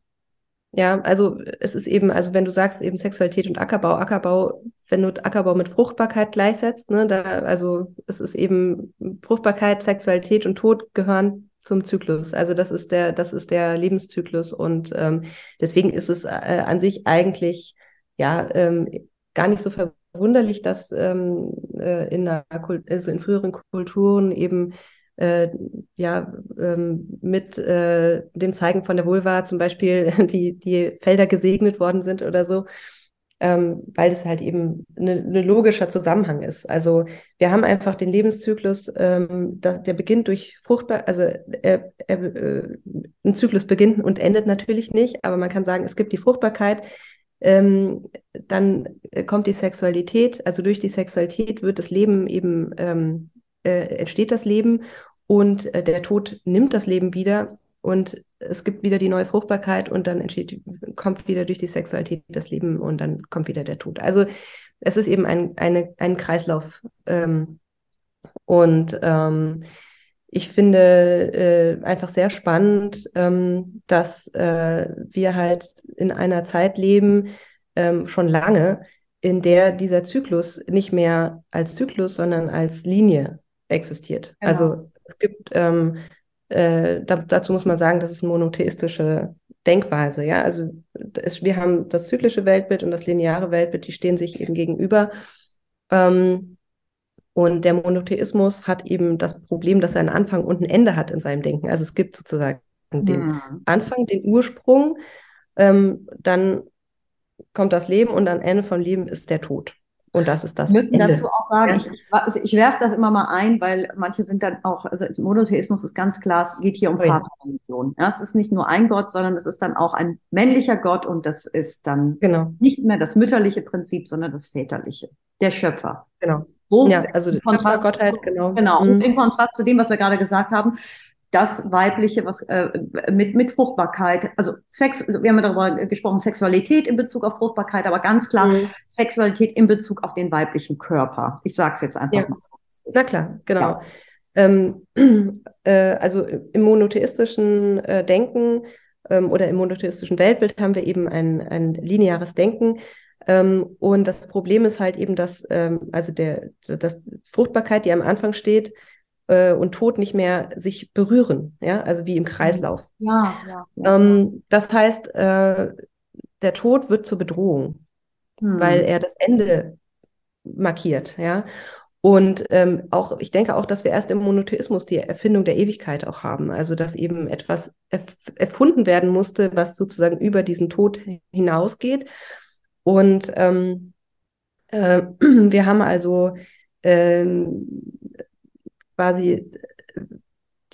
Ja, also es ist eben, also wenn du sagst eben Sexualität und Ackerbau, Ackerbau, wenn du Ackerbau mit Fruchtbarkeit gleichsetzt, ne, da, also es ist eben Fruchtbarkeit, Sexualität und Tod gehören zum Zyklus. Also das ist der, das ist der Lebenszyklus und ähm, deswegen ist es äh, an sich eigentlich ja ähm, gar nicht so verwunderlich, dass ähm, äh, in, der, also in früheren Kulturen eben äh, ja, ähm, mit äh, dem Zeigen von der Vulva zum Beispiel die, die Felder gesegnet worden sind oder so, ähm, weil es halt eben ein ne logischer Zusammenhang ist. Also wir haben einfach den Lebenszyklus, ähm, da, der beginnt durch Fruchtbar, also er, er, äh, ein Zyklus beginnt und endet natürlich nicht, aber man kann sagen, es gibt die Fruchtbarkeit, ähm, dann kommt die Sexualität, also durch die Sexualität wird das Leben eben, ähm, äh, entsteht das Leben und äh, der Tod nimmt das Leben wieder und es gibt wieder die neue Fruchtbarkeit und dann entsteht, kommt wieder durch die Sexualität das Leben und dann kommt wieder der Tod. Also es ist eben ein, eine, ein Kreislauf. Ähm, und ähm, ich finde äh, einfach sehr spannend, ähm, dass äh, wir halt in einer Zeit leben, ähm, schon lange, in der dieser Zyklus nicht mehr als Zyklus, sondern als Linie existiert. Genau. Also es gibt, ähm, äh, da, dazu muss man sagen, das ist eine monotheistische Denkweise. Ja, also es, wir haben das zyklische Weltbild und das lineare Weltbild, die stehen sich eben gegenüber. Ähm, und der Monotheismus hat eben das Problem, dass er einen Anfang und ein Ende hat in seinem Denken. Also es gibt sozusagen den mhm. Anfang, den Ursprung, ähm, dann kommt das Leben und am Ende vom Leben ist der Tod. Und das ist das. Wir müssen Ende. dazu auch sagen, ich, ich, also ich werfe das immer mal ein, weil manche sind dann auch, also Monotheismus ist ganz klar, es geht hier um oh ja. Vaterreligion. Ja, es ist nicht nur ein Gott, sondern es ist dann auch ein männlicher Gott und das ist dann genau. nicht mehr das mütterliche Prinzip, sondern das väterliche, der Schöpfer. Genau. Wo ja, also Kontrast, Gottheit, genau. Genau. Mhm. Und im Kontrast zu dem, was wir gerade gesagt haben, das Weibliche, was äh, mit, mit Fruchtbarkeit, also Sex, wir haben ja darüber gesprochen, Sexualität in Bezug auf Fruchtbarkeit, aber ganz klar mhm. Sexualität in Bezug auf den weiblichen Körper. Ich sage es jetzt einfach ja. mal so. Na klar, genau. Ja. Ähm, äh, also im monotheistischen äh, Denken ähm, oder im monotheistischen Weltbild haben wir eben ein, ein lineares Denken. Ähm, und das Problem ist halt eben, dass ähm, also der, das Fruchtbarkeit, die am Anfang steht, äh, und Tod nicht mehr sich berühren, ja, also wie im Kreislauf. Ja, ja. ja. Ähm, das heißt, äh, der Tod wird zur Bedrohung, hm. weil er das Ende markiert, ja. Und ähm, auch, ich denke auch, dass wir erst im Monotheismus die Erfindung der Ewigkeit auch haben. Also, dass eben etwas erf erfunden werden musste, was sozusagen über diesen Tod hinausgeht. Und ähm, äh, wir haben also ähm, quasi,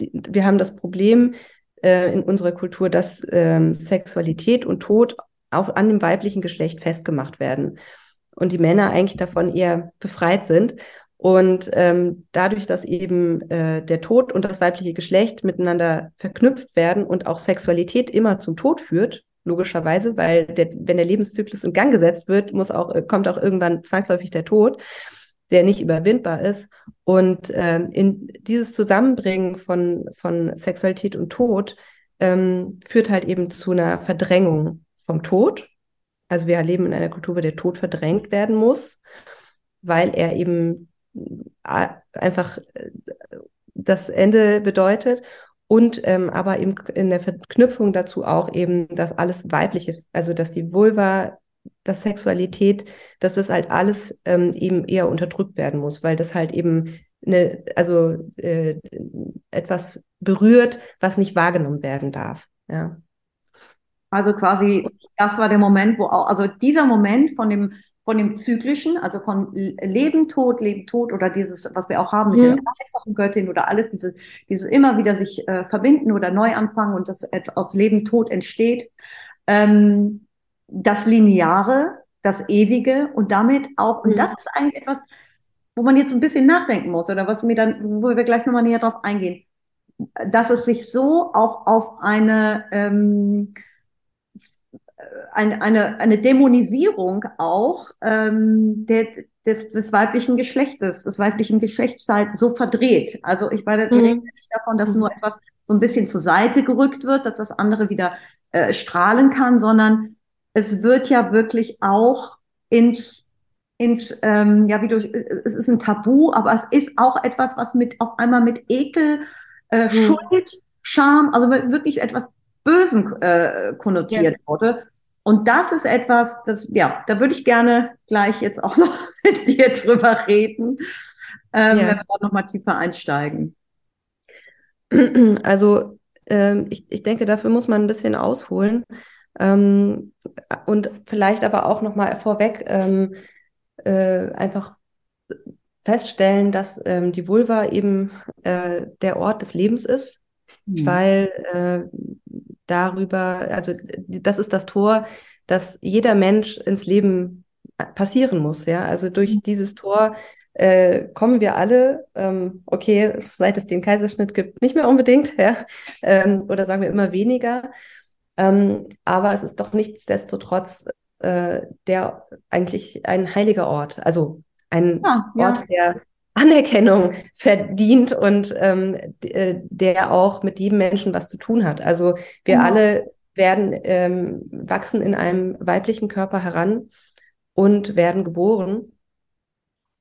die, wir haben das Problem äh, in unserer Kultur, dass ähm, Sexualität und Tod auch an dem weiblichen Geschlecht festgemacht werden und die Männer eigentlich davon eher befreit sind. Und ähm, dadurch, dass eben äh, der Tod und das weibliche Geschlecht miteinander verknüpft werden und auch Sexualität immer zum Tod führt, logischerweise, weil der, wenn der Lebenszyklus in Gang gesetzt wird, muss auch, kommt auch irgendwann zwangsläufig der Tod der nicht überwindbar ist. Und ähm, in dieses Zusammenbringen von, von Sexualität und Tod ähm, führt halt eben zu einer Verdrängung vom Tod. Also wir leben in einer Kultur, wo der Tod verdrängt werden muss, weil er eben äh, einfach äh, das Ende bedeutet und ähm, aber eben in der Verknüpfung dazu auch eben, dass alles weibliche, also dass die Vulva dass Sexualität, dass das halt alles ähm, eben eher unterdrückt werden muss, weil das halt eben eine, also äh, etwas berührt, was nicht wahrgenommen werden darf. Ja. Also quasi, das war der Moment, wo auch, also dieser Moment von dem, von dem Zyklischen, also von Leben, Tod, Leben, Tod oder dieses, was wir auch haben mit mhm. der dreifachen Göttin oder alles, dieses, dieses immer wieder sich äh, verbinden oder neu anfangen und das aus Leben, Tod entsteht. Ähm, das Lineare, das Ewige und damit auch, und mhm. das ist eigentlich etwas, wo man jetzt ein bisschen nachdenken muss oder was mir dann, wo wir gleich nochmal näher drauf eingehen, dass es sich so auch auf eine, ähm, ein, eine, eine Dämonisierung auch ähm, der, des, des weiblichen Geschlechtes, des weiblichen Geschlechtsteils so verdreht. Also ich meine, wir mhm. reden nicht davon, dass nur etwas so ein bisschen zur Seite gerückt wird, dass das andere wieder äh, strahlen kann, sondern es wird ja wirklich auch ins ins, ähm, ja, wie du, es ist ein Tabu, aber es ist auch etwas, was mit auf einmal mit Ekel, äh, mhm. Schuld, Scham, also wirklich etwas Bösen äh, konnotiert ja. wurde. Und das ist etwas, das, ja, da würde ich gerne gleich jetzt auch noch mit dir drüber reden, ähm, ja. wenn wir da nochmal tiefer einsteigen. Also ähm, ich, ich denke, dafür muss man ein bisschen ausholen. Ähm, und vielleicht aber auch nochmal vorweg ähm, äh, einfach feststellen, dass ähm, die Vulva eben äh, der Ort des Lebens ist, mhm. weil äh, darüber, also das ist das Tor, dass jeder Mensch ins Leben passieren muss. Ja, also durch mhm. dieses Tor äh, kommen wir alle, ähm, okay, seit es den Kaiserschnitt gibt, nicht mehr unbedingt, ja, ähm, oder sagen wir immer weniger. Ähm, aber es ist doch nichtsdestotrotz äh, der eigentlich ein heiliger Ort, also ein ja, Ort, ja. der Anerkennung verdient und ähm, äh, der auch mit jedem Menschen was zu tun hat. Also wir genau. alle werden ähm, wachsen in einem weiblichen Körper heran und werden geboren.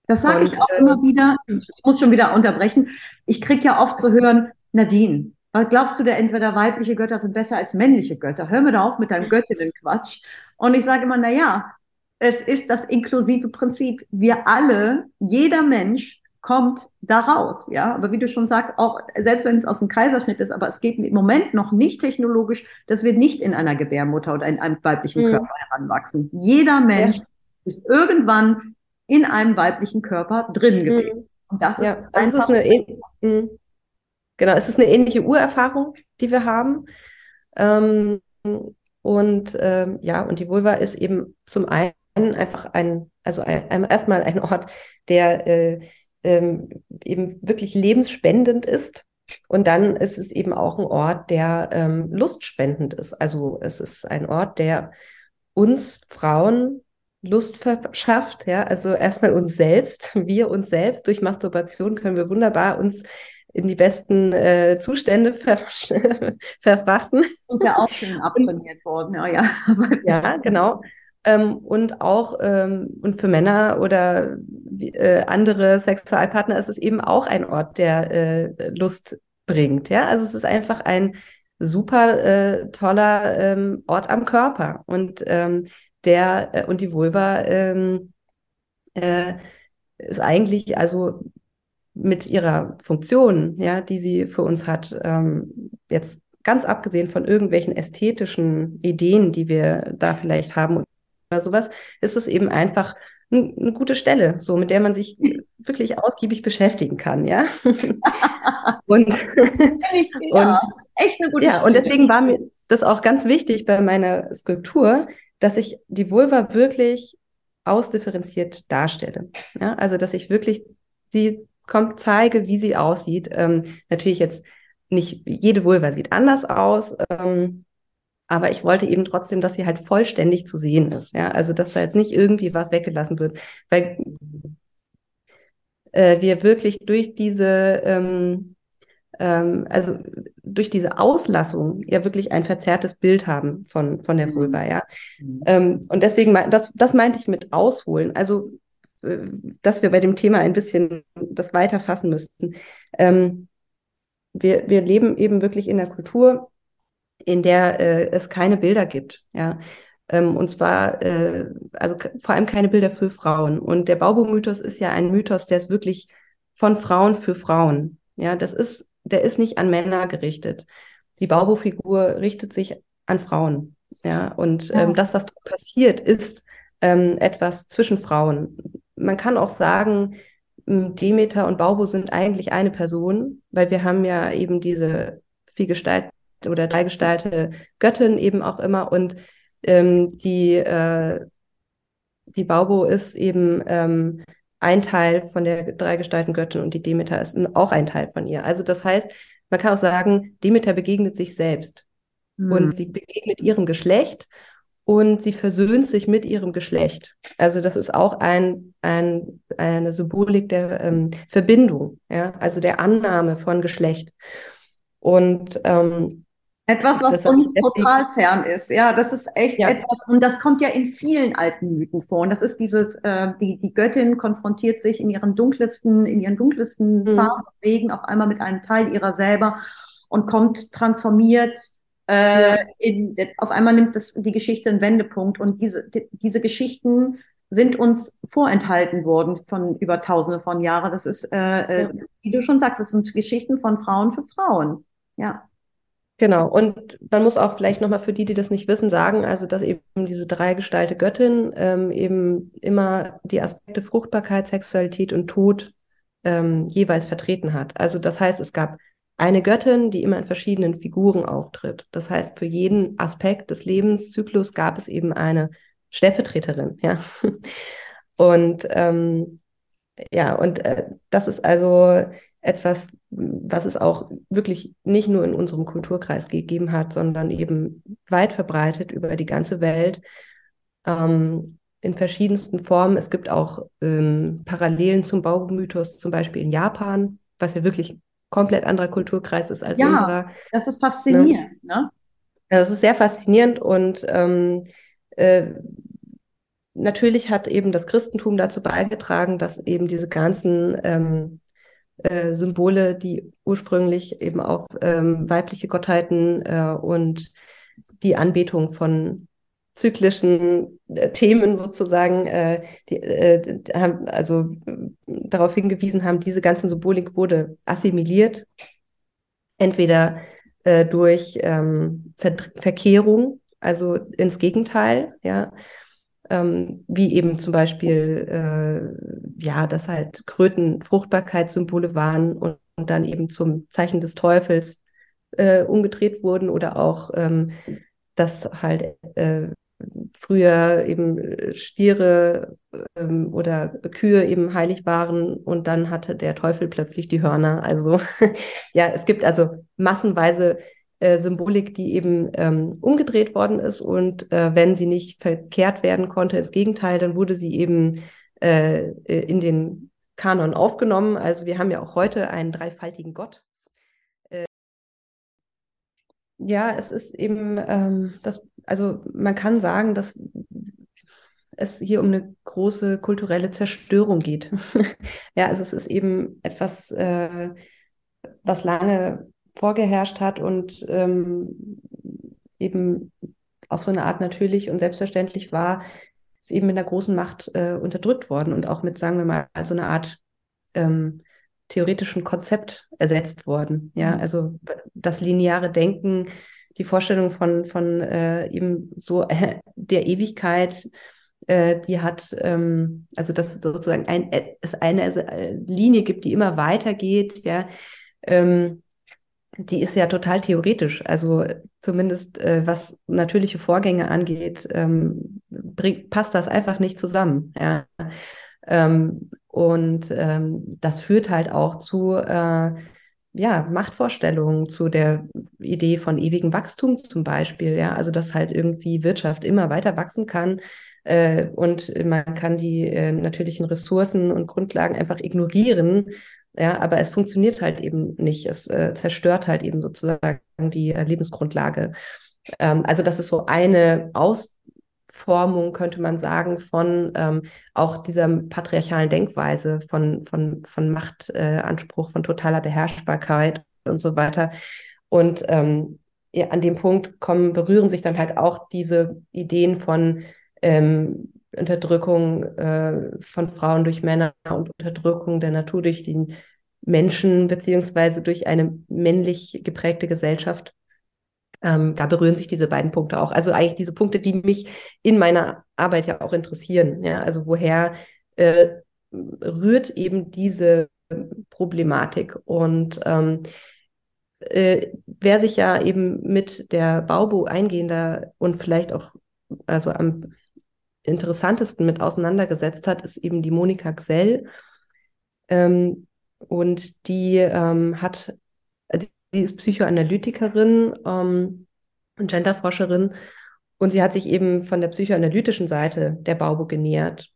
Das sage ich auch äh, immer wieder. Ich muss schon wieder unterbrechen. Ich kriege ja oft zu hören, Nadine, was glaubst du, der entweder weibliche Götter sind besser als männliche Götter? Hör mir da auf mit deinem Göttinnenquatsch. Und ich sage immer, na ja, es ist das inklusive Prinzip. Wir alle, jeder Mensch kommt da raus, ja. Aber wie du schon sagst, auch selbst wenn es aus dem Kaiserschnitt ist, aber es geht im Moment noch nicht technologisch, dass wir nicht in einer Gebärmutter oder in einem weiblichen mhm. Körper heranwachsen. Jeder Mensch ja. ist irgendwann in einem weiblichen Körper drin gewesen. Mhm. Und das ja, ist einfach. Das ist eine, mhm. Genau, es ist eine ähnliche Urerfahrung, die wir haben. Ähm, und ähm, ja, und die Vulva ist eben zum einen einfach ein, also ein, erstmal ein Ort, der äh, ähm, eben wirklich lebensspendend ist. Und dann ist es eben auch ein Ort, der ähm, lustspendend ist. Also es ist ein Ort, der uns Frauen Lust verschafft, ja, also erstmal uns selbst, wir uns selbst durch Masturbation können wir wunderbar uns in die besten äh, Zustände ver verfrachten. Ist ja auch schön abtrainiert worden, ja, ja. ja, genau. Ähm, und auch ähm, und für Männer oder äh, andere Sexualpartner ist es eben auch ein Ort, der äh, Lust bringt. Ja, also es ist einfach ein super äh, toller ähm, Ort am Körper und ähm, der äh, und die Vulva ähm, äh, ist eigentlich also mit ihrer Funktion, ja, die sie für uns hat, ähm, jetzt ganz abgesehen von irgendwelchen ästhetischen Ideen, die wir da vielleicht haben oder sowas, ist es eben einfach eine gute Stelle, so mit der man sich wirklich ausgiebig beschäftigen kann, ja. und, ja, und echt eine gute ja, Stelle. und deswegen war mir das auch ganz wichtig bei meiner Skulptur, dass ich die Vulva wirklich ausdifferenziert darstelle. Ja, also dass ich wirklich sie kommt, zeige, wie sie aussieht. Ähm, natürlich jetzt nicht jede Vulva sieht anders aus, ähm, aber ich wollte eben trotzdem, dass sie halt vollständig zu sehen ist. Ja, also dass da jetzt nicht irgendwie was weggelassen wird, weil äh, wir wirklich durch diese ähm, ähm, also durch diese Auslassung ja wirklich ein verzerrtes Bild haben von, von der mhm. Vulva, ja. Mhm. Ähm, und deswegen, das, das meinte ich mit ausholen. Also dass wir bei dem Thema ein bisschen das weiterfassen müssten. Ähm, wir, wir leben eben wirklich in einer Kultur, in der äh, es keine Bilder gibt. Ja. Ähm, und zwar, äh, also vor allem keine Bilder für Frauen. Und der Baubo-Mythos ist ja ein Mythos, der ist wirklich von Frauen für Frauen. Ja, das ist, der ist nicht an Männer gerichtet. Die Baubo-Figur richtet sich an Frauen. Ja, und ja. Ähm, das, was passiert, ist ähm, etwas zwischen Frauen man kann auch sagen, Demeter und Baubo sind eigentlich eine Person, weil wir haben ja eben diese Vielgestalt oder dreigestaltige Göttin eben auch immer und ähm, die, äh, die Baubo ist eben ähm, ein Teil von der dreigestalten Göttin und die Demeter ist auch ein Teil von ihr. Also das heißt, man kann auch sagen, Demeter begegnet sich selbst mhm. und sie begegnet ihrem Geschlecht und sie versöhnt sich mit ihrem Geschlecht. Also das ist auch ein, ein, eine Symbolik der ähm, Verbindung, ja, also der Annahme von Geschlecht. Und ähm, etwas, was uns total fern ist. Ja, das ist echt ja. etwas, und das kommt ja in vielen alten Mythen vor. Und das ist dieses, äh, die, die Göttin konfrontiert sich in ihren dunkelsten, in ihren dunkelsten mhm. Farbwegen auf einmal mit einem Teil ihrer selber und kommt transformiert. Äh, in, auf einmal nimmt das, die Geschichte einen Wendepunkt. Und diese, die, diese Geschichten sind uns vorenthalten worden von über tausende von Jahren. Das ist, äh, äh ja. wie du schon sagst, das sind Geschichten von Frauen für Frauen. Ja. Genau, und man muss auch vielleicht nochmal für die, die das nicht wissen, sagen, also dass eben diese dreigestaltige Göttin ähm, eben immer die Aspekte Fruchtbarkeit, Sexualität und Tod ähm, jeweils vertreten hat. Also das heißt, es gab eine Göttin, die immer in verschiedenen Figuren auftritt. Das heißt, für jeden Aspekt des Lebenszyklus gab es eben eine Stellvertreterin, ja. Und ähm, ja, und äh, das ist also etwas, was es auch wirklich nicht nur in unserem Kulturkreis gegeben hat, sondern eben weit verbreitet über die ganze Welt ähm, in verschiedensten Formen. Es gibt auch ähm, Parallelen zum Baumythos, zum Beispiel in Japan, was ja wirklich komplett anderer Kulturkreis ist als ja, unserer. Das ist faszinierend, ne? ne? Das ist sehr faszinierend und ähm, äh, natürlich hat eben das Christentum dazu beigetragen, dass eben diese ganzen ähm, äh, Symbole, die ursprünglich eben auf ähm, weibliche Gottheiten äh, und die Anbetung von zyklischen äh, Themen sozusagen, äh, die, äh, haben, also darauf hingewiesen haben, diese ganzen Symbolik wurde assimiliert, entweder äh, durch ähm, Ver Verkehrung, also ins Gegenteil, ja, ähm, wie eben zum Beispiel, äh, ja, dass halt Kröten Fruchtbarkeitssymbole waren und, und, dann eben zum Zeichen des Teufels äh, umgedreht wurden oder auch, ähm, dass halt äh, früher eben Stiere ähm, oder Kühe eben heilig waren und dann hatte der Teufel plötzlich die Hörner. Also ja, es gibt also massenweise äh, Symbolik, die eben ähm, umgedreht worden ist und äh, wenn sie nicht verkehrt werden konnte, ins Gegenteil, dann wurde sie eben äh, in den Kanon aufgenommen. Also wir haben ja auch heute einen dreifaltigen Gott. Äh, ja, es ist eben ähm, das, also man kann sagen, dass es hier um eine große kulturelle Zerstörung geht. ja, also es ist eben etwas, äh, was lange vorgeherrscht hat und ähm, eben auf so eine Art natürlich und selbstverständlich war, ist eben mit einer großen Macht äh, unterdrückt worden und auch mit, sagen wir mal, so einer Art ähm, theoretischen Konzept ersetzt worden. Ja, mhm. also das lineare Denken, die Vorstellung von, von äh, eben so äh, der Ewigkeit, äh, die hat, ähm, also dass sozusagen ein, es eine Linie gibt, die immer weitergeht, ja, ähm, die ist ja total theoretisch. Also zumindest äh, was natürliche Vorgänge angeht, ähm, bringt, passt das einfach nicht zusammen. Ja. Ähm, und ähm, das führt halt auch zu äh, ja, Machtvorstellungen, zu der Idee von ewigem Wachstum zum Beispiel. Ja, also dass halt irgendwie Wirtschaft immer weiter wachsen kann. Äh, und man kann die äh, natürlichen Ressourcen und Grundlagen einfach ignorieren ja, aber es funktioniert halt eben nicht. Es äh, zerstört halt eben sozusagen die äh, Lebensgrundlage. Ähm, also das ist so eine Ausformung, könnte man sagen, von ähm, auch dieser patriarchalen Denkweise, von, von, von Machtanspruch, äh, von totaler Beherrschbarkeit und so weiter. Und ähm, ja, an dem Punkt kommen, berühren sich dann halt auch diese Ideen von ähm, Unterdrückung äh, von Frauen durch Männer und Unterdrückung der Natur durch den Menschen beziehungsweise durch eine männlich geprägte Gesellschaft. Ähm, da berühren sich diese beiden Punkte auch. Also eigentlich diese Punkte, die mich in meiner Arbeit ja auch interessieren. Ja, also woher äh, rührt eben diese Problematik und ähm, äh, wer sich ja eben mit der Baubo eingehender und vielleicht auch also am interessantesten mit auseinandergesetzt hat, ist eben die Monika Xell. Ähm, und die ähm, hat, die ist Psychoanalytikerin ähm, und Genderforscherin und sie hat sich eben von der psychoanalytischen Seite der Baubo genähert.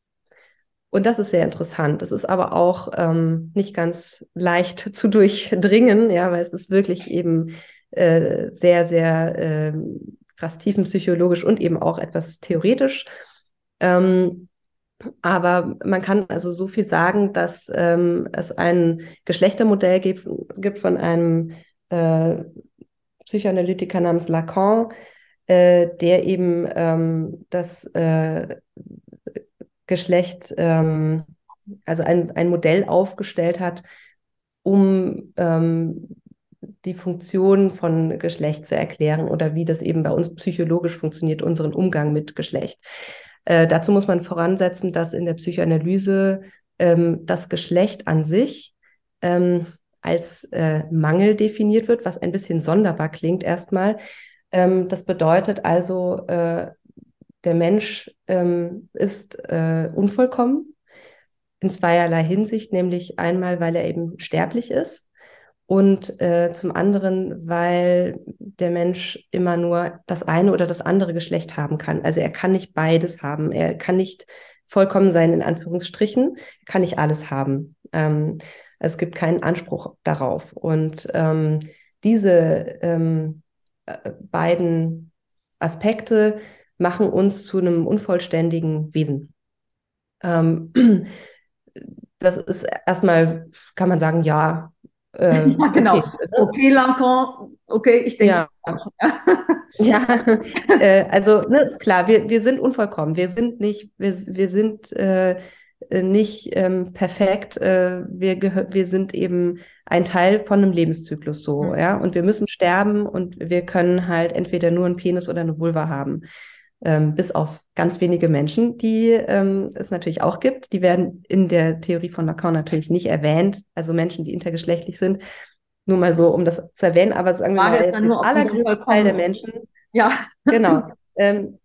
Und das ist sehr interessant. Es ist aber auch ähm, nicht ganz leicht zu durchdringen, ja, weil es ist wirklich eben äh, sehr, sehr äh, krass tiefenpsychologisch und eben auch etwas theoretisch. Ähm, aber man kann also so viel sagen, dass ähm, es ein Geschlechtermodell gibt, gibt von einem äh, Psychoanalytiker namens Lacan, äh, der eben ähm, das äh, Geschlecht, ähm, also ein, ein Modell aufgestellt hat, um ähm, die Funktion von Geschlecht zu erklären oder wie das eben bei uns psychologisch funktioniert, unseren Umgang mit Geschlecht. Äh, dazu muss man voransetzen, dass in der Psychoanalyse ähm, das Geschlecht an sich ähm, als äh, Mangel definiert wird, was ein bisschen sonderbar klingt erstmal. Ähm, das bedeutet also, äh, der Mensch ähm, ist äh, unvollkommen in zweierlei Hinsicht, nämlich einmal, weil er eben sterblich ist und äh, zum anderen, weil der Mensch immer nur das eine oder das andere Geschlecht haben kann. Also er kann nicht beides haben. Er kann nicht vollkommen sein, in Anführungsstrichen, kann nicht alles haben. Ähm, es gibt keinen Anspruch darauf. Und ähm, diese ähm, äh, beiden Aspekte machen uns zu einem unvollständigen Wesen. Ähm, das ist erstmal, kann man sagen, ja, äh, ja, genau. Okay, ne? okay Lacan, okay, ich denke. Ja, ja äh, also ne, ist klar, wir, wir sind unvollkommen. Wir sind nicht, wir, wir sind äh, nicht ähm, perfekt. Äh, wir, wir sind eben ein Teil von einem Lebenszyklus so, mhm. ja. Und wir müssen sterben und wir können halt entweder nur einen Penis oder eine Vulva haben ähm, bis auf ganz wenige Menschen, die ähm, es natürlich auch gibt. Die werden in der Theorie von Lacan natürlich nicht erwähnt, also Menschen, die intergeschlechtlich sind. Nur mal so, um das zu erwähnen, aber sagen wir mal, der allergrößte Teil der Menschen. Ja. Genau. Ähm,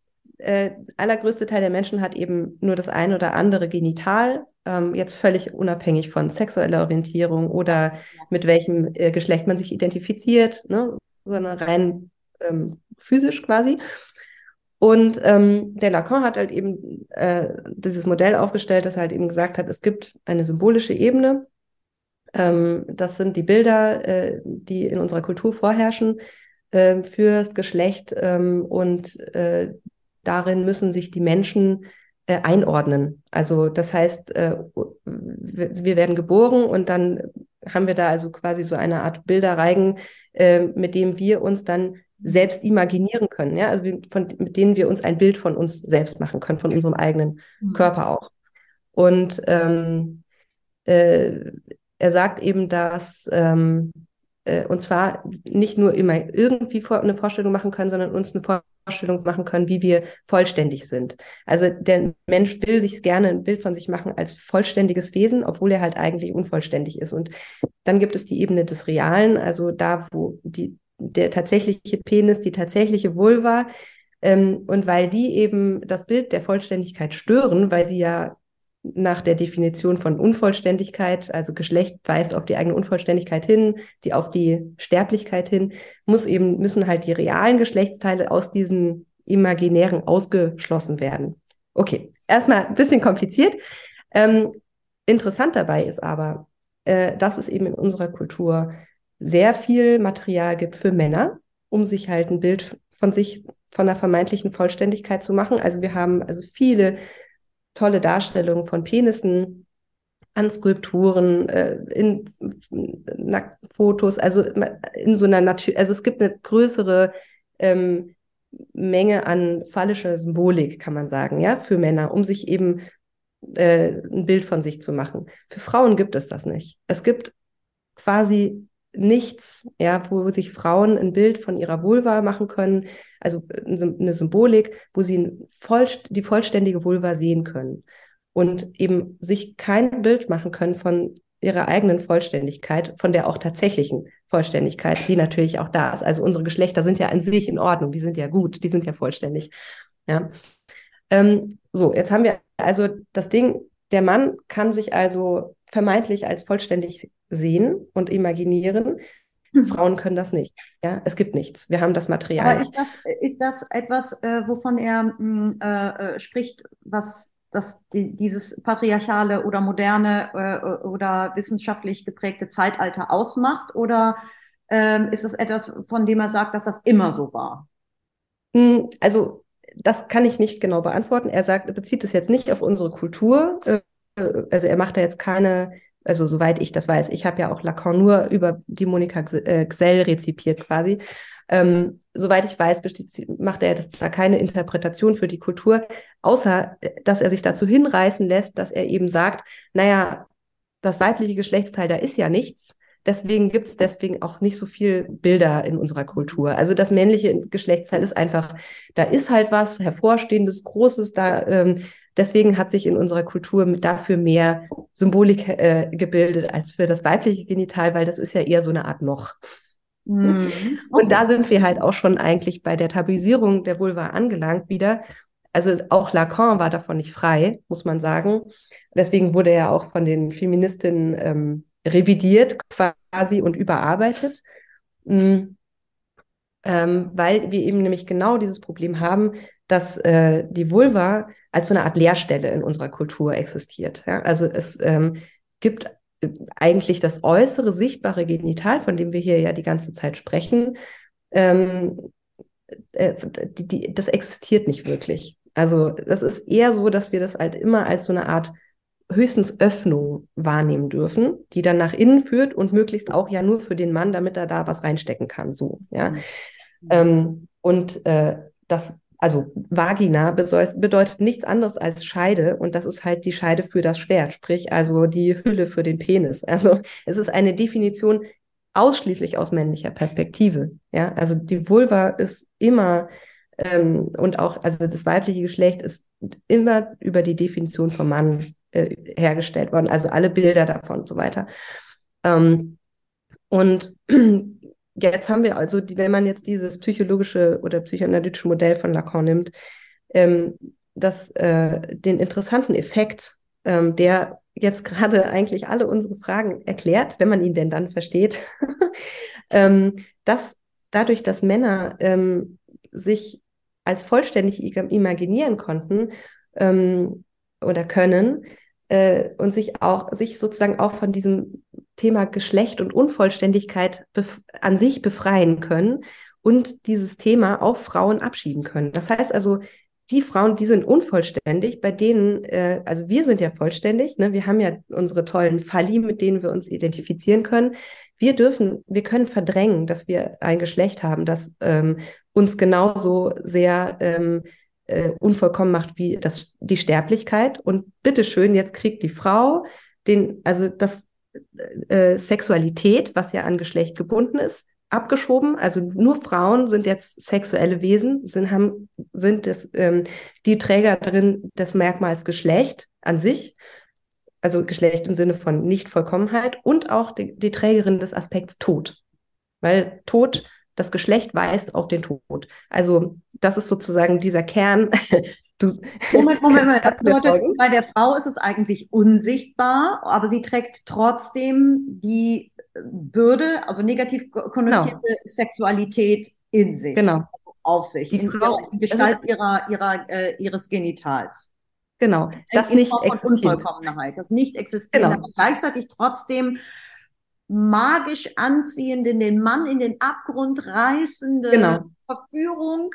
äh, allergrößte Teil der Menschen hat eben nur das ein oder andere Genital, ähm, jetzt völlig unabhängig von sexueller Orientierung oder mit welchem äh, Geschlecht man sich identifiziert, ne? sondern rein ähm, physisch quasi. Und ähm, der Lacan hat halt eben äh, dieses Modell aufgestellt, das halt eben gesagt hat, es gibt eine symbolische Ebene. Ähm, das sind die Bilder, äh, die in unserer Kultur vorherrschen äh, fürs Geschlecht ähm, und äh, darin müssen sich die Menschen äh, einordnen. Also das heißt, äh, wir werden geboren und dann haben wir da also quasi so eine Art Bilderreigen, mit dem wir uns dann selbst imaginieren können, ja, also von, mit denen wir uns ein Bild von uns selbst machen können, von unserem eigenen mhm. Körper auch. Und ähm, äh, er sagt eben, dass ähm, äh, und zwar nicht nur immer irgendwie vor, eine Vorstellung machen können, sondern uns eine Vorstellung machen können, wie wir vollständig sind. Also der Mensch will sich gerne ein Bild von sich machen als vollständiges Wesen, obwohl er halt eigentlich unvollständig ist. Und dann gibt es die Ebene des Realen, also da, wo die der tatsächliche Penis, die tatsächliche Vulva. Ähm, und weil die eben das Bild der Vollständigkeit stören, weil sie ja nach der Definition von Unvollständigkeit, also Geschlecht weist auf die eigene Unvollständigkeit hin, die auf die Sterblichkeit hin, muss eben, müssen halt die realen Geschlechtsteile aus diesem Imaginären ausgeschlossen werden. Okay, erstmal ein bisschen kompliziert. Ähm, interessant dabei ist aber, äh, dass es eben in unserer Kultur sehr viel Material gibt für Männer, um sich halt ein Bild von sich, von der vermeintlichen Vollständigkeit zu machen. Also wir haben also viele tolle Darstellungen von Penissen an Skulpturen, äh, in Nacktfotos, also in so einer Natur, also es gibt eine größere ähm, Menge an phallischer Symbolik, kann man sagen, ja, für Männer, um sich eben äh, ein Bild von sich zu machen. Für Frauen gibt es das nicht. Es gibt quasi nichts, ja, wo sich Frauen ein Bild von ihrer Vulva machen können, also eine Symbolik, wo sie die vollständige Vulva sehen können und eben sich kein Bild machen können von ihrer eigenen Vollständigkeit, von der auch tatsächlichen Vollständigkeit, die natürlich auch da ist. Also unsere Geschlechter sind ja an sich in Ordnung, die sind ja gut, die sind ja vollständig. Ja. Ähm, so, jetzt haben wir also das Ding, der Mann kann sich also vermeintlich als vollständig sehen und imaginieren. Frauen können das nicht. Ja, es gibt nichts. Wir haben das Material. Aber ist das, ist das etwas, äh, wovon er mh, hm, äh, äh, spricht, was das, die, dieses patriarchale oder moderne äh, oder wissenschaftlich geprägte Zeitalter ausmacht? Oder ähm, ist es etwas, von dem er sagt, dass das immer so war? Hm, also das kann ich nicht genau beantworten. Er sagt, er bezieht es jetzt nicht auf unsere Kultur. Äh, also er macht da jetzt keine, also soweit ich das weiß, ich habe ja auch Lacan nur über die Monika äh, Gsell rezipiert quasi. Ähm, soweit ich weiß, macht er da keine Interpretation für die Kultur, außer dass er sich dazu hinreißen lässt, dass er eben sagt, naja, das weibliche Geschlechtsteil, da ist ja nichts. Deswegen gibt es deswegen auch nicht so viel Bilder in unserer Kultur. Also das männliche Geschlechtsteil ist einfach, da ist halt was hervorstehendes, Großes, da ähm, deswegen hat sich in unserer Kultur dafür mehr Symbolik äh, gebildet als für das weibliche Genital, weil das ist ja eher so eine Art Loch. Mhm. Und da sind wir halt auch schon eigentlich bei der Tabuisierung der Vulva angelangt wieder. Also auch Lacan war davon nicht frei, muss man sagen. Deswegen wurde er auch von den Feministinnen ähm, revidiert quasi und überarbeitet, mhm. ähm, weil wir eben nämlich genau dieses Problem haben, dass äh, die Vulva als so eine Art Leerstelle in unserer Kultur existiert. Ja? Also es ähm, gibt äh, eigentlich das äußere sichtbare Genital, von dem wir hier ja die ganze Zeit sprechen, ähm, äh, die, die, das existiert nicht wirklich. Also das ist eher so, dass wir das halt immer als so eine Art höchstens Öffnung wahrnehmen dürfen, die dann nach innen führt und möglichst auch ja nur für den Mann, damit er da was reinstecken kann. So, ja. Mhm. Ähm, und äh, das, also Vagina bedeutet nichts anderes als Scheide und das ist halt die Scheide für das Schwert, sprich also die Hülle für den Penis. Also es ist eine Definition ausschließlich aus männlicher Perspektive. Ja, also die Vulva ist immer ähm, und auch also das weibliche Geschlecht ist immer über die Definition vom Mann äh, hergestellt worden, also alle Bilder davon und so weiter. Ähm, und jetzt haben wir also, wenn man jetzt dieses psychologische oder psychoanalytische Modell von Lacan nimmt, ähm, das, äh, den interessanten Effekt, ähm, der jetzt gerade eigentlich alle unsere Fragen erklärt, wenn man ihn denn dann versteht, ähm, dass dadurch, dass Männer ähm, sich als vollständig imaginieren konnten ähm, oder können, äh, und sich auch, sich sozusagen auch von diesem Thema Geschlecht und Unvollständigkeit an sich befreien können und dieses Thema auf Frauen abschieben können. Das heißt also, die Frauen, die sind unvollständig, bei denen, äh, also wir sind ja vollständig, ne? wir haben ja unsere tollen Falli, mit denen wir uns identifizieren können. Wir dürfen, wir können verdrängen, dass wir ein Geschlecht haben, das ähm, uns genauso sehr ähm, äh, unvollkommen macht wie das, die Sterblichkeit. Und bitteschön, jetzt kriegt die Frau den, also das äh, Sexualität, was ja an Geschlecht gebunden ist, abgeschoben. Also nur Frauen sind jetzt sexuelle Wesen, sind, haben, sind das, ähm, die Trägerin des Merkmals Geschlecht an sich. Also Geschlecht im Sinne von Nichtvollkommenheit und auch die, die Trägerin des Aspekts Tod. Weil Tod das Geschlecht weist auf den Tod. Also das ist sozusagen dieser Kern. Du, Moment, Moment, Moment. Das bedeutet, bei der Frau ist es eigentlich unsichtbar, aber sie trägt trotzdem die Bürde, also negativ konnotierte genau. Sexualität in sich. Genau. Auf sich. Die in, Frau, ihrer, in Gestalt also, ihrer, ihrer, äh, ihres Genitals. Genau. Das in nicht existiert. Unvollkommenheit. Das nicht existiert, genau. aber gleichzeitig trotzdem magisch anziehende, den Mann in den Abgrund reißende genau. Verführung,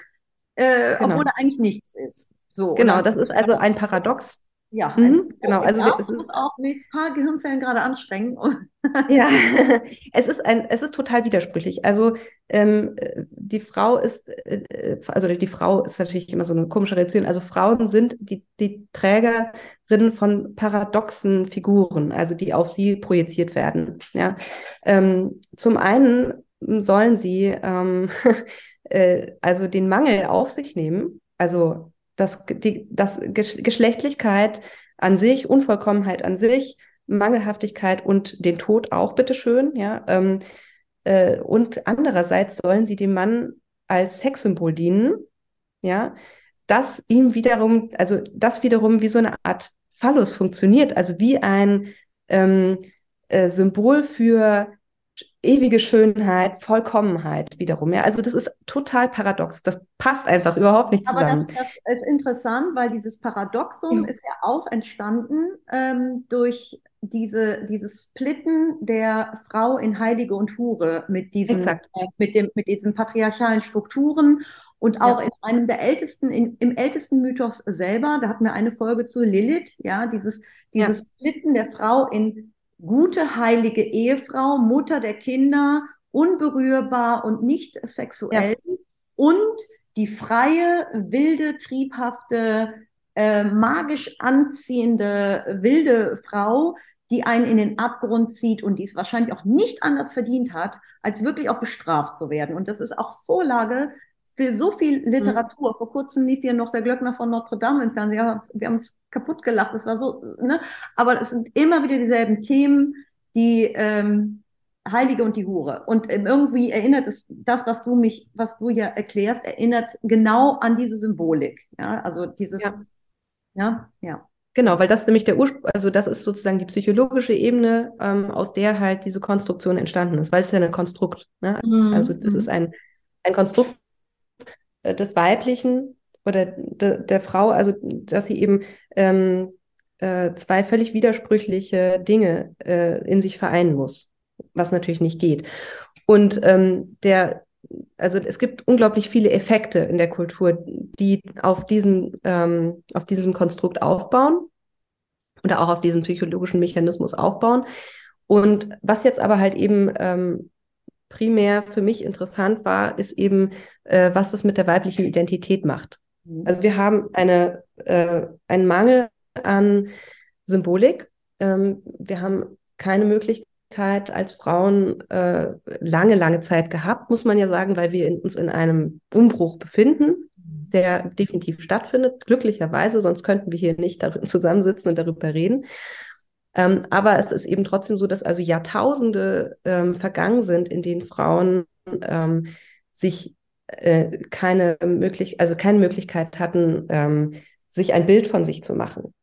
äh, genau. obwohl er eigentlich nichts ist. So, genau, das ist also ein Paradox. Ja, mhm, genau. Also auch, es ist auch ein paar Gehirnzellen gerade anstrengen. ja, es ist ein, es ist total widersprüchlich. Also ähm, die Frau ist, äh, also die Frau ist natürlich immer so eine komische Reaktion. Also Frauen sind die, die Trägerinnen von paradoxen Figuren, also die auf sie projiziert werden. Ja, ähm, zum einen sollen sie ähm, äh, also den Mangel auf sich nehmen, also dass die, dass Geschlechtlichkeit an sich, Unvollkommenheit an sich, Mangelhaftigkeit und den Tod auch, bitteschön, ja. Ähm, äh, und andererseits sollen sie dem Mann als Sexsymbol dienen, ja, das ihm wiederum, also das wiederum wie so eine Art Phallus funktioniert, also wie ein ähm, äh, Symbol für ewige Schönheit, Vollkommenheit wiederum. Ja, also das ist total paradox. Das passt einfach überhaupt nicht zusammen. Aber das, das ist interessant, weil dieses Paradoxum mhm. ist ja auch entstanden ähm, durch diese, dieses Splitten der Frau in Heilige und Hure mit diesen, äh, mit dem, mit diesen patriarchalen Strukturen und auch ja. in einem der ältesten, in, im ältesten Mythos selber, da hatten wir eine Folge zu Lilith, ja, dieses, dieses ja. Splitten der Frau in gute, heilige Ehefrau, Mutter der Kinder, unberührbar und nicht sexuell ja. und die freie, wilde, triebhafte, äh, magisch anziehende, wilde Frau, die einen in den Abgrund zieht und die es wahrscheinlich auch nicht anders verdient hat, als wirklich auch bestraft zu werden. Und das ist auch Vorlage für so viel Literatur. Mhm. Vor kurzem lief hier noch der Glöckner von Notre Dame im Fernsehen. Wir haben es kaputt gelacht. Es war so, ne? Aber es sind immer wieder dieselben Themen, die ähm, Heilige und die Hure. Und ähm, irgendwie erinnert es das, was du mich, was du ja erklärst, erinnert genau an diese Symbolik. Ja, also dieses, ja, ja. ja. Genau, weil das nämlich der Ursprung, also das ist sozusagen die psychologische Ebene, ähm, aus der halt diese Konstruktion entstanden ist, weil es ja ein Konstrukt, ne? Mhm. Also das ist ein, ein Konstrukt des Weiblichen oder de, der Frau, also dass sie eben ähm, äh, zwei völlig widersprüchliche Dinge äh, in sich vereinen muss, was natürlich nicht geht. Und ähm, der, also es gibt unglaublich viele Effekte in der Kultur, die auf diesem, ähm, auf diesem Konstrukt aufbauen oder auch auf diesem psychologischen Mechanismus aufbauen. Und was jetzt aber halt eben ähm, primär für mich interessant war, ist eben, äh, was das mit der weiblichen Identität macht. Mhm. Also wir haben eine, äh, einen Mangel an Symbolik. Ähm, wir haben keine Möglichkeit als Frauen äh, lange, lange Zeit gehabt, muss man ja sagen, weil wir in, uns in einem Umbruch befinden, der definitiv stattfindet, glücklicherweise, sonst könnten wir hier nicht zusammensitzen und darüber reden. Ähm, aber es ist eben trotzdem so, dass also Jahrtausende ähm, vergangen sind, in denen Frauen ähm, sich äh, keine möglich, also keine Möglichkeit hatten, ähm, sich ein Bild von sich zu machen.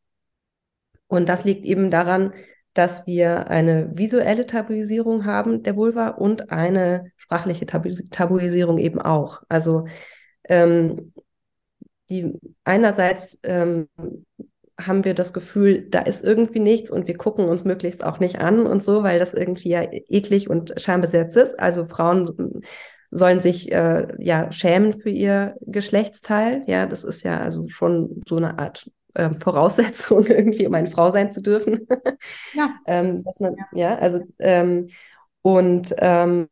Und das liegt eben daran, dass wir eine visuelle Tabuisierung haben der Vulva und eine sprachliche Tabu Tabuisierung eben auch. Also ähm, die einerseits ähm, haben wir das Gefühl, da ist irgendwie nichts und wir gucken uns möglichst auch nicht an und so, weil das irgendwie ja eklig und schambesetzt ist. Also Frauen sollen sich äh, ja schämen für ihr Geschlechtsteil. Ja, das ist ja also schon so eine Art äh, Voraussetzung irgendwie, um eine Frau sein zu dürfen. Ja. ähm, dass man, ja, ja also ähm, und ähm,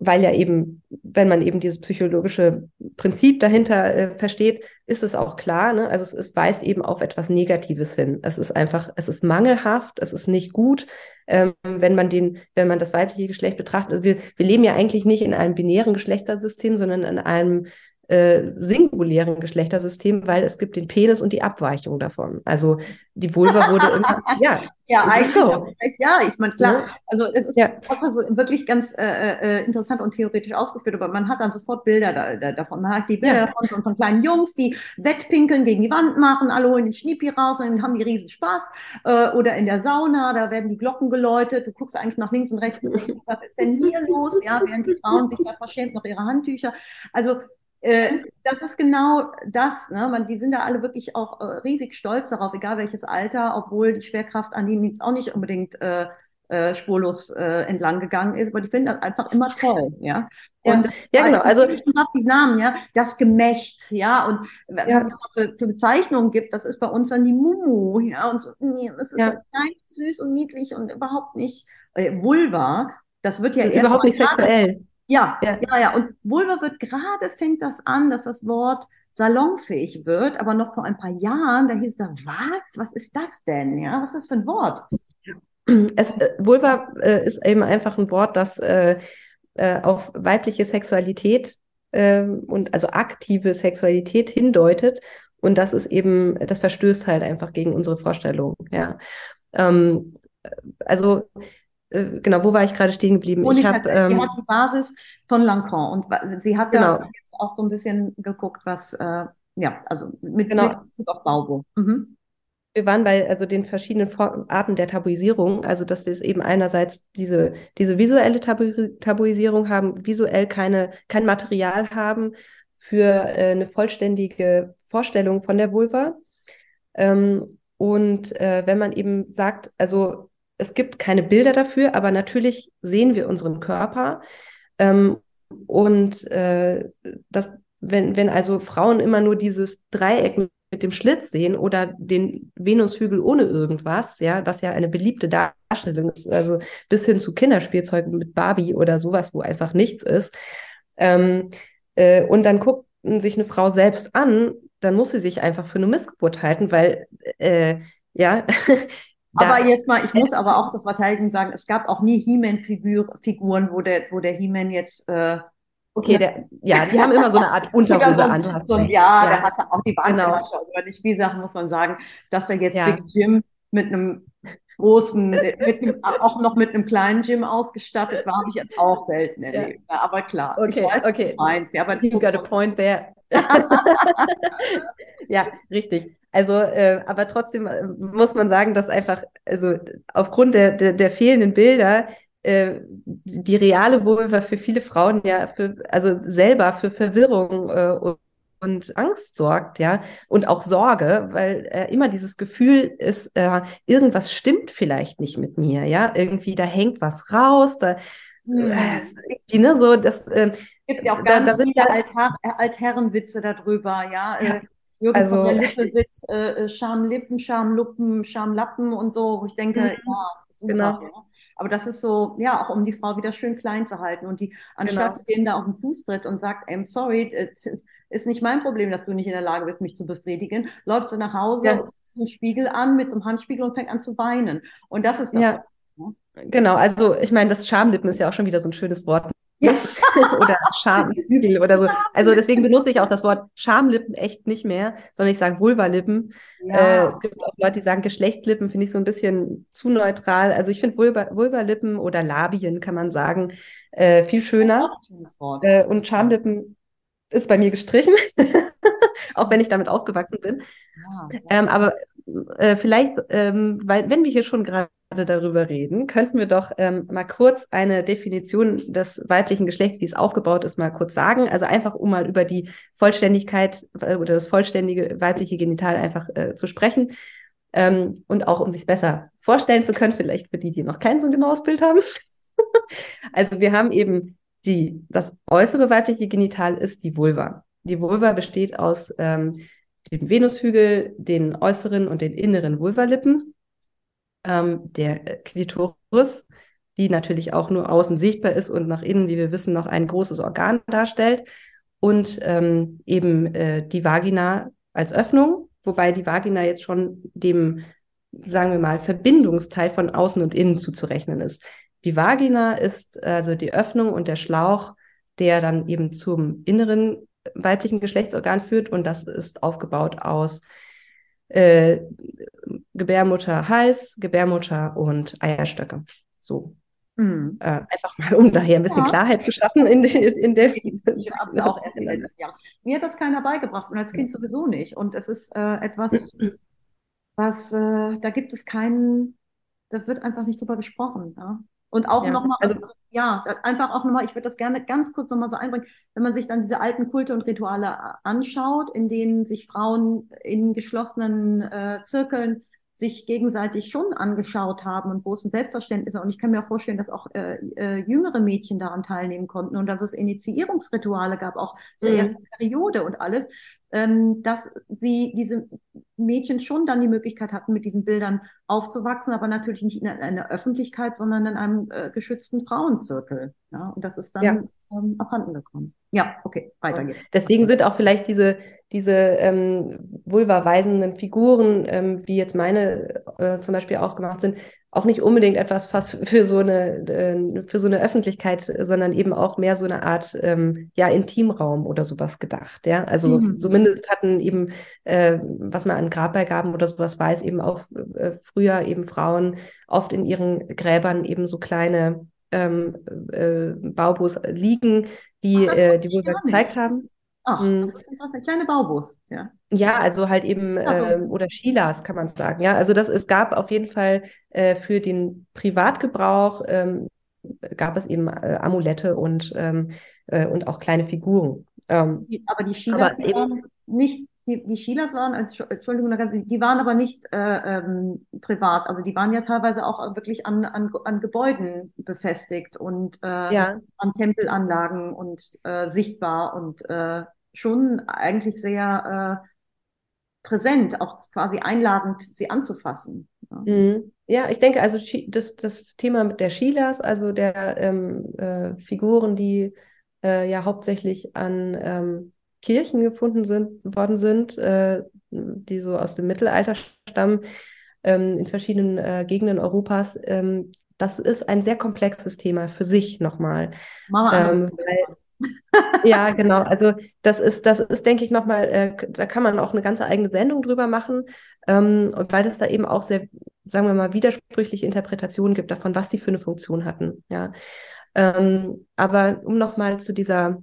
weil ja eben, wenn man eben dieses psychologische Prinzip dahinter äh, versteht, ist es auch klar, ne? also es, es, weist eben auf etwas Negatives hin. Es ist einfach, es ist mangelhaft, es ist nicht gut, ähm, wenn man den, wenn man das weibliche Geschlecht betrachtet. Also wir, wir leben ja eigentlich nicht in einem binären Geschlechtersystem, sondern in einem äh, singulären Geschlechtersystem, weil es gibt den Penis und die Abweichung davon. Also die Vulva wurde immer, ja, ja, eigentlich so. ja, ich meine, klar, ja. also es ist ja. also wirklich ganz äh, äh, interessant und theoretisch ausgeführt, aber man hat dann sofort Bilder da, da, davon. Man hat die Bilder ja. davon von, von, kleinen Jungs, die Wettpinkeln gegen die Wand machen, alle holen den Schniepi raus und dann haben die riesen Spaß. Äh, oder in der Sauna, da werden die Glocken geläutet, du guckst eigentlich nach links und rechts und denkst, was ist denn hier los? Ja, während die Frauen sich da verschämt noch ihre Handtücher. Also äh, das ist genau das. Ne? Man, die sind da alle wirklich auch äh, riesig stolz darauf, egal welches Alter, obwohl die Schwerkraft an denen jetzt auch nicht unbedingt äh, äh, spurlos äh, entlang gegangen ist, aber die finden das einfach immer toll, ja. Und ja, ja genau. Also die Namen, ja, das Gemächt, ja, und ja. was es für, für, Bezeichnungen gibt, das ist bei uns dann die Mumu, ja, und so, nee, das ist ja. klein, süß und niedlich und überhaupt nicht Vulva. Das wird ja überhaupt nicht sexuell. Ja, ja, ja, ja. Und Vulva wird gerade, fängt das an, dass das Wort salonfähig wird, aber noch vor ein paar Jahren, da hieß da, was? Was ist das denn? Ja, was ist das für ein Wort? Es, äh, Vulva äh, ist eben einfach ein Wort, das äh, äh, auf weibliche Sexualität ähm, und also aktive Sexualität hindeutet. Und das ist eben, das verstößt halt einfach gegen unsere Vorstellung. Ja. Ähm, also äh, genau, wo war ich gerade stehen geblieben? Monika, ich hab, ähm, sie hat die Basis von Lacan und sie hat genau. da jetzt auch so ein bisschen geguckt, was, äh, ja, also mit, genau. mit Bezug auf Baubo. Mhm. wir waren bei also den verschiedenen Arten der Tabuisierung, also dass wir es eben einerseits diese, diese visuelle Tabu Tabuisierung haben, visuell keine, kein Material haben für äh, eine vollständige Vorstellung von der Vulva. Ähm, und äh, wenn man eben sagt, also es gibt keine Bilder dafür, aber natürlich sehen wir unseren Körper. Ähm, und äh, das, wenn, wenn also Frauen immer nur dieses Dreieck mit dem Schlitz sehen oder den Venushügel ohne irgendwas, ja, was ja eine beliebte Darstellung ist, also bis hin zu Kinderspielzeugen mit Barbie oder sowas, wo einfach nichts ist. Ähm, äh, und dann guckt sich eine Frau selbst an, dann muss sie sich einfach für eine Missgeburt halten, weil äh, ja. aber jetzt mal, ich muss aber auch zur Verteidigung sagen, es gab auch nie He-Man-Figuren, wo der, wo der He-Man jetzt äh, Okay, der, ja, die haben immer so eine Art Unterhose so, an. So ja, ja, der hatte auch die Bademasche. Genau. Also nicht wie Sachen muss man sagen, dass er jetzt ja. Big Jim mit einem großen, mit einem, auch noch mit einem kleinen Gym ausgestattet war, habe ich jetzt auch selten erlebt. Ja. Aber klar, okay, ich weiß, okay. Meinst, ja, aber you got a point there. ja, richtig. Also, äh, aber trotzdem äh, muss man sagen, dass einfach, also aufgrund der, der, der fehlenden Bilder äh, die reale Vulva für viele Frauen ja für, also selber für Verwirrung äh, und, und Angst sorgt, ja, und auch Sorge, weil äh, immer dieses Gefühl ist, äh, irgendwas stimmt vielleicht nicht mit mir, ja, irgendwie da hängt was raus, da. Äh, ne, so das äh, gibt ja auch ganz da, da sind viele Alther Altherrenwitze darüber, ja. ja. Äh, Jürgen also, von der Lippe sitzt, äh, Schamlippen, Schamluppen, Schamlappen und so, wo ich denke, mhm. ja, super. Genau. Ja. Aber das ist so, ja, auch um die Frau wieder schön klein zu halten. Und die, anstatt genau. denen da auf den Fuß tritt und sagt, I'm sorry, ist nicht mein Problem, dass du nicht in der Lage bist, mich zu befriedigen, läuft sie nach Hause, ja. einen Spiegel an, mit so einem Handspiegel und fängt an zu weinen. Und das ist das. Ja. Genau, also ich meine, das Schamlippen ist ja auch schon wieder so ein schönes Wort. Ja. oder Schamhügel oder so. Also deswegen benutze ich auch das Wort Schamlippen echt nicht mehr, sondern ich sage Vulvalippen. Ja. Äh, es gibt auch Leute, die sagen Geschlechtslippen, finde ich so ein bisschen zu neutral. Also ich finde Vulva, Vulvalippen oder Labien, kann man sagen, äh, viel schöner. Äh, und Schamlippen ist bei mir gestrichen, auch wenn ich damit aufgewachsen bin. Ja, ähm, aber äh, vielleicht, ähm, weil wenn wir hier schon gerade darüber reden, könnten wir doch ähm, mal kurz eine Definition des weiblichen Geschlechts, wie es aufgebaut ist, mal kurz sagen. Also einfach, um mal über die Vollständigkeit äh, oder das vollständige weibliche Genital einfach äh, zu sprechen. Ähm, und auch um sich besser vorstellen zu können, vielleicht für die, die noch kein so genaues Bild haben. also wir haben eben die, das äußere weibliche Genital ist die Vulva. Die Vulva besteht aus ähm, dem Venushügel, den äußeren und den inneren Vulvalippen ähm, der Klitoris, die natürlich auch nur außen sichtbar ist und nach innen, wie wir wissen, noch ein großes Organ darstellt. Und ähm, eben äh, die Vagina als Öffnung, wobei die Vagina jetzt schon dem, sagen wir mal, Verbindungsteil von außen und innen zuzurechnen ist. Die Vagina ist also die Öffnung und der Schlauch, der dann eben zum inneren weiblichen Geschlechtsorgan führt und das ist aufgebaut aus äh, Gebärmutter, Hals, Gebärmutter und Eierstöcke. So. Mhm. Äh, einfach mal, um daher ein bisschen ja. Klarheit zu schaffen in, in, in der. Ich habe es auch erst letzten Jahr. Mir hat das keiner beigebracht und als Kind sowieso nicht. Und es ist äh, etwas, was, äh, da gibt es keinen, da wird einfach nicht drüber gesprochen. Ja? Und auch ja, nochmal, also, ja, einfach auch nochmal, ich würde das gerne ganz kurz nochmal so einbringen, wenn man sich dann diese alten Kulte und Rituale anschaut, in denen sich Frauen in geschlossenen äh, Zirkeln sich gegenseitig schon angeschaut haben und wo es ein Selbstverständnis ist. Und ich kann mir vorstellen, dass auch äh, äh, jüngere Mädchen daran teilnehmen konnten und dass es Initiierungsrituale gab, auch zur mhm. ersten Periode und alles, ähm, dass sie diese Mädchen schon dann die Möglichkeit hatten, mit diesen Bildern aufzuwachsen, aber natürlich nicht in einer Öffentlichkeit, sondern in einem äh, geschützten Frauenzirkel. Ja? Und das ist dann ja. ähm, abhanden gekommen. Ja, okay, weiter geht's. Deswegen sind auch vielleicht diese, diese ähm, vulva-weisenden Figuren, ähm, wie jetzt meine äh, zum Beispiel auch gemacht sind, auch nicht unbedingt etwas was für so eine äh, für so eine Öffentlichkeit, sondern eben auch mehr so eine Art ähm, ja Intimraum oder sowas gedacht. Ja, also mhm. zumindest hatten eben äh, was man an Grabbeigaben oder sowas weiß, eben auch äh, früher eben Frauen oft in ihren Gräbern eben so kleine ähm, äh, Baubus liegen, die Ach, äh, die wohl gezeigt haben. Ach, hm. das ist interessant. Kleine Baubus, ja. Ja, also halt eben, äh, oder Shilas kann man sagen. Ja, also das, es gab auf jeden Fall äh, für den Privatgebrauch ähm, gab es eben äh, Amulette und, ähm, äh, und auch kleine Figuren. Ähm, aber die Shilas aber waren nicht, die, die Shilas waren, Entschuldigung, die waren aber nicht äh, ähm, privat. Also die waren ja teilweise auch wirklich an, an, an Gebäuden befestigt und äh, ja. an Tempelanlagen und äh, sichtbar und äh, schon eigentlich sehr äh, präsent, auch quasi einladend, sie anzufassen. Ja, mhm. ja ich denke, also das, das Thema mit der Shilas, also der ähm, äh, Figuren, die ja hauptsächlich an ähm, Kirchen gefunden sind, worden sind, äh, die so aus dem Mittelalter stammen, ähm, in verschiedenen äh, Gegenden Europas. Ähm, das ist ein sehr komplexes Thema für sich nochmal. Ähm, weil, ja, genau. Also das ist, das ist, denke ich, nochmal, äh, da kann man auch eine ganze eigene Sendung drüber machen. Ähm, und weil es da eben auch sehr, sagen wir mal, widersprüchliche Interpretationen gibt davon, was die für eine Funktion hatten. Ja. Ähm, aber um nochmal zu dieser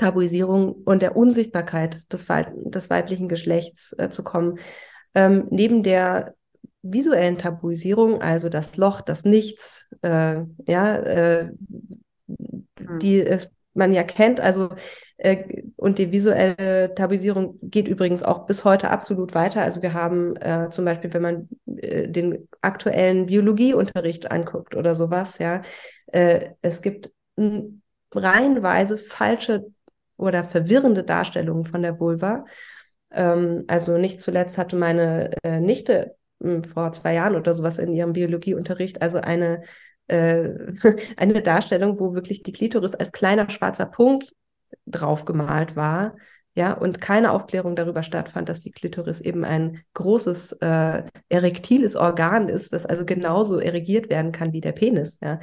Tabuisierung und der Unsichtbarkeit des, Weib des weiblichen Geschlechts äh, zu kommen, ähm, neben der visuellen Tabuisierung, also das Loch, das Nichts, äh, ja, äh, die es man ja kennt. Also äh, und die visuelle Tabuisierung geht übrigens auch bis heute absolut weiter. Also wir haben äh, zum Beispiel, wenn man äh, den aktuellen Biologieunterricht anguckt oder sowas, ja, äh, es gibt reihenweise falsche oder verwirrende Darstellungen von der Vulva. Ähm, also nicht zuletzt hatte meine äh, Nichte hm, vor zwei Jahren oder sowas in ihrem Biologieunterricht also eine äh, eine Darstellung, wo wirklich die Klitoris als kleiner schwarzer Punkt drauf gemalt war. Ja, und keine Aufklärung darüber stattfand, dass die Klitoris eben ein großes äh, erektiles Organ ist, das also genauso erigiert werden kann wie der Penis. Ja.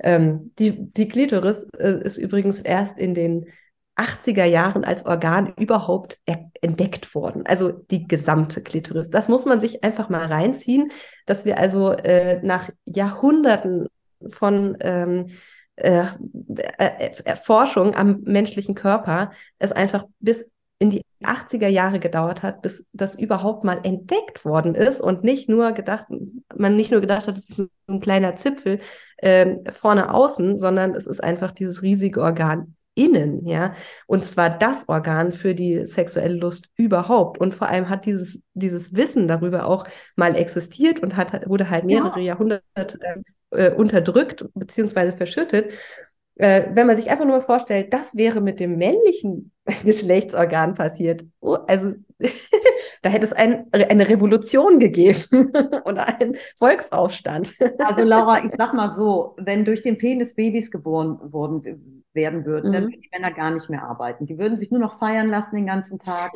Ähm, die, die Klitoris äh, ist übrigens erst in den 80er Jahren als Organ überhaupt entdeckt worden. Also die gesamte Klitoris. Das muss man sich einfach mal reinziehen, dass wir also äh, nach Jahrhunderten von ähm, äh, äh, Forschung am menschlichen Körper es einfach bis in die 80er Jahre gedauert hat, bis das überhaupt mal entdeckt worden ist und nicht nur gedacht, man nicht nur gedacht hat, es ist ein kleiner Zipfel äh, vorne außen, sondern es ist einfach dieses riesige Organ innen, ja. Und zwar das Organ für die sexuelle Lust überhaupt. Und vor allem hat dieses, dieses Wissen darüber auch mal existiert und hat, wurde halt mehrere ja. Jahrhunderte äh, unterdrückt bzw. verschüttet. Äh, wenn man sich einfach nur mal vorstellt, das wäre mit dem männlichen Geschlechtsorgan passiert. Oh, also da hätte es ein, eine Revolution gegeben oder einen Volksaufstand. also Laura, ich sag mal so, wenn durch den Penis Babys geboren worden werden würden, mhm. dann würden die Männer gar nicht mehr arbeiten. Die würden sich nur noch feiern lassen den ganzen Tag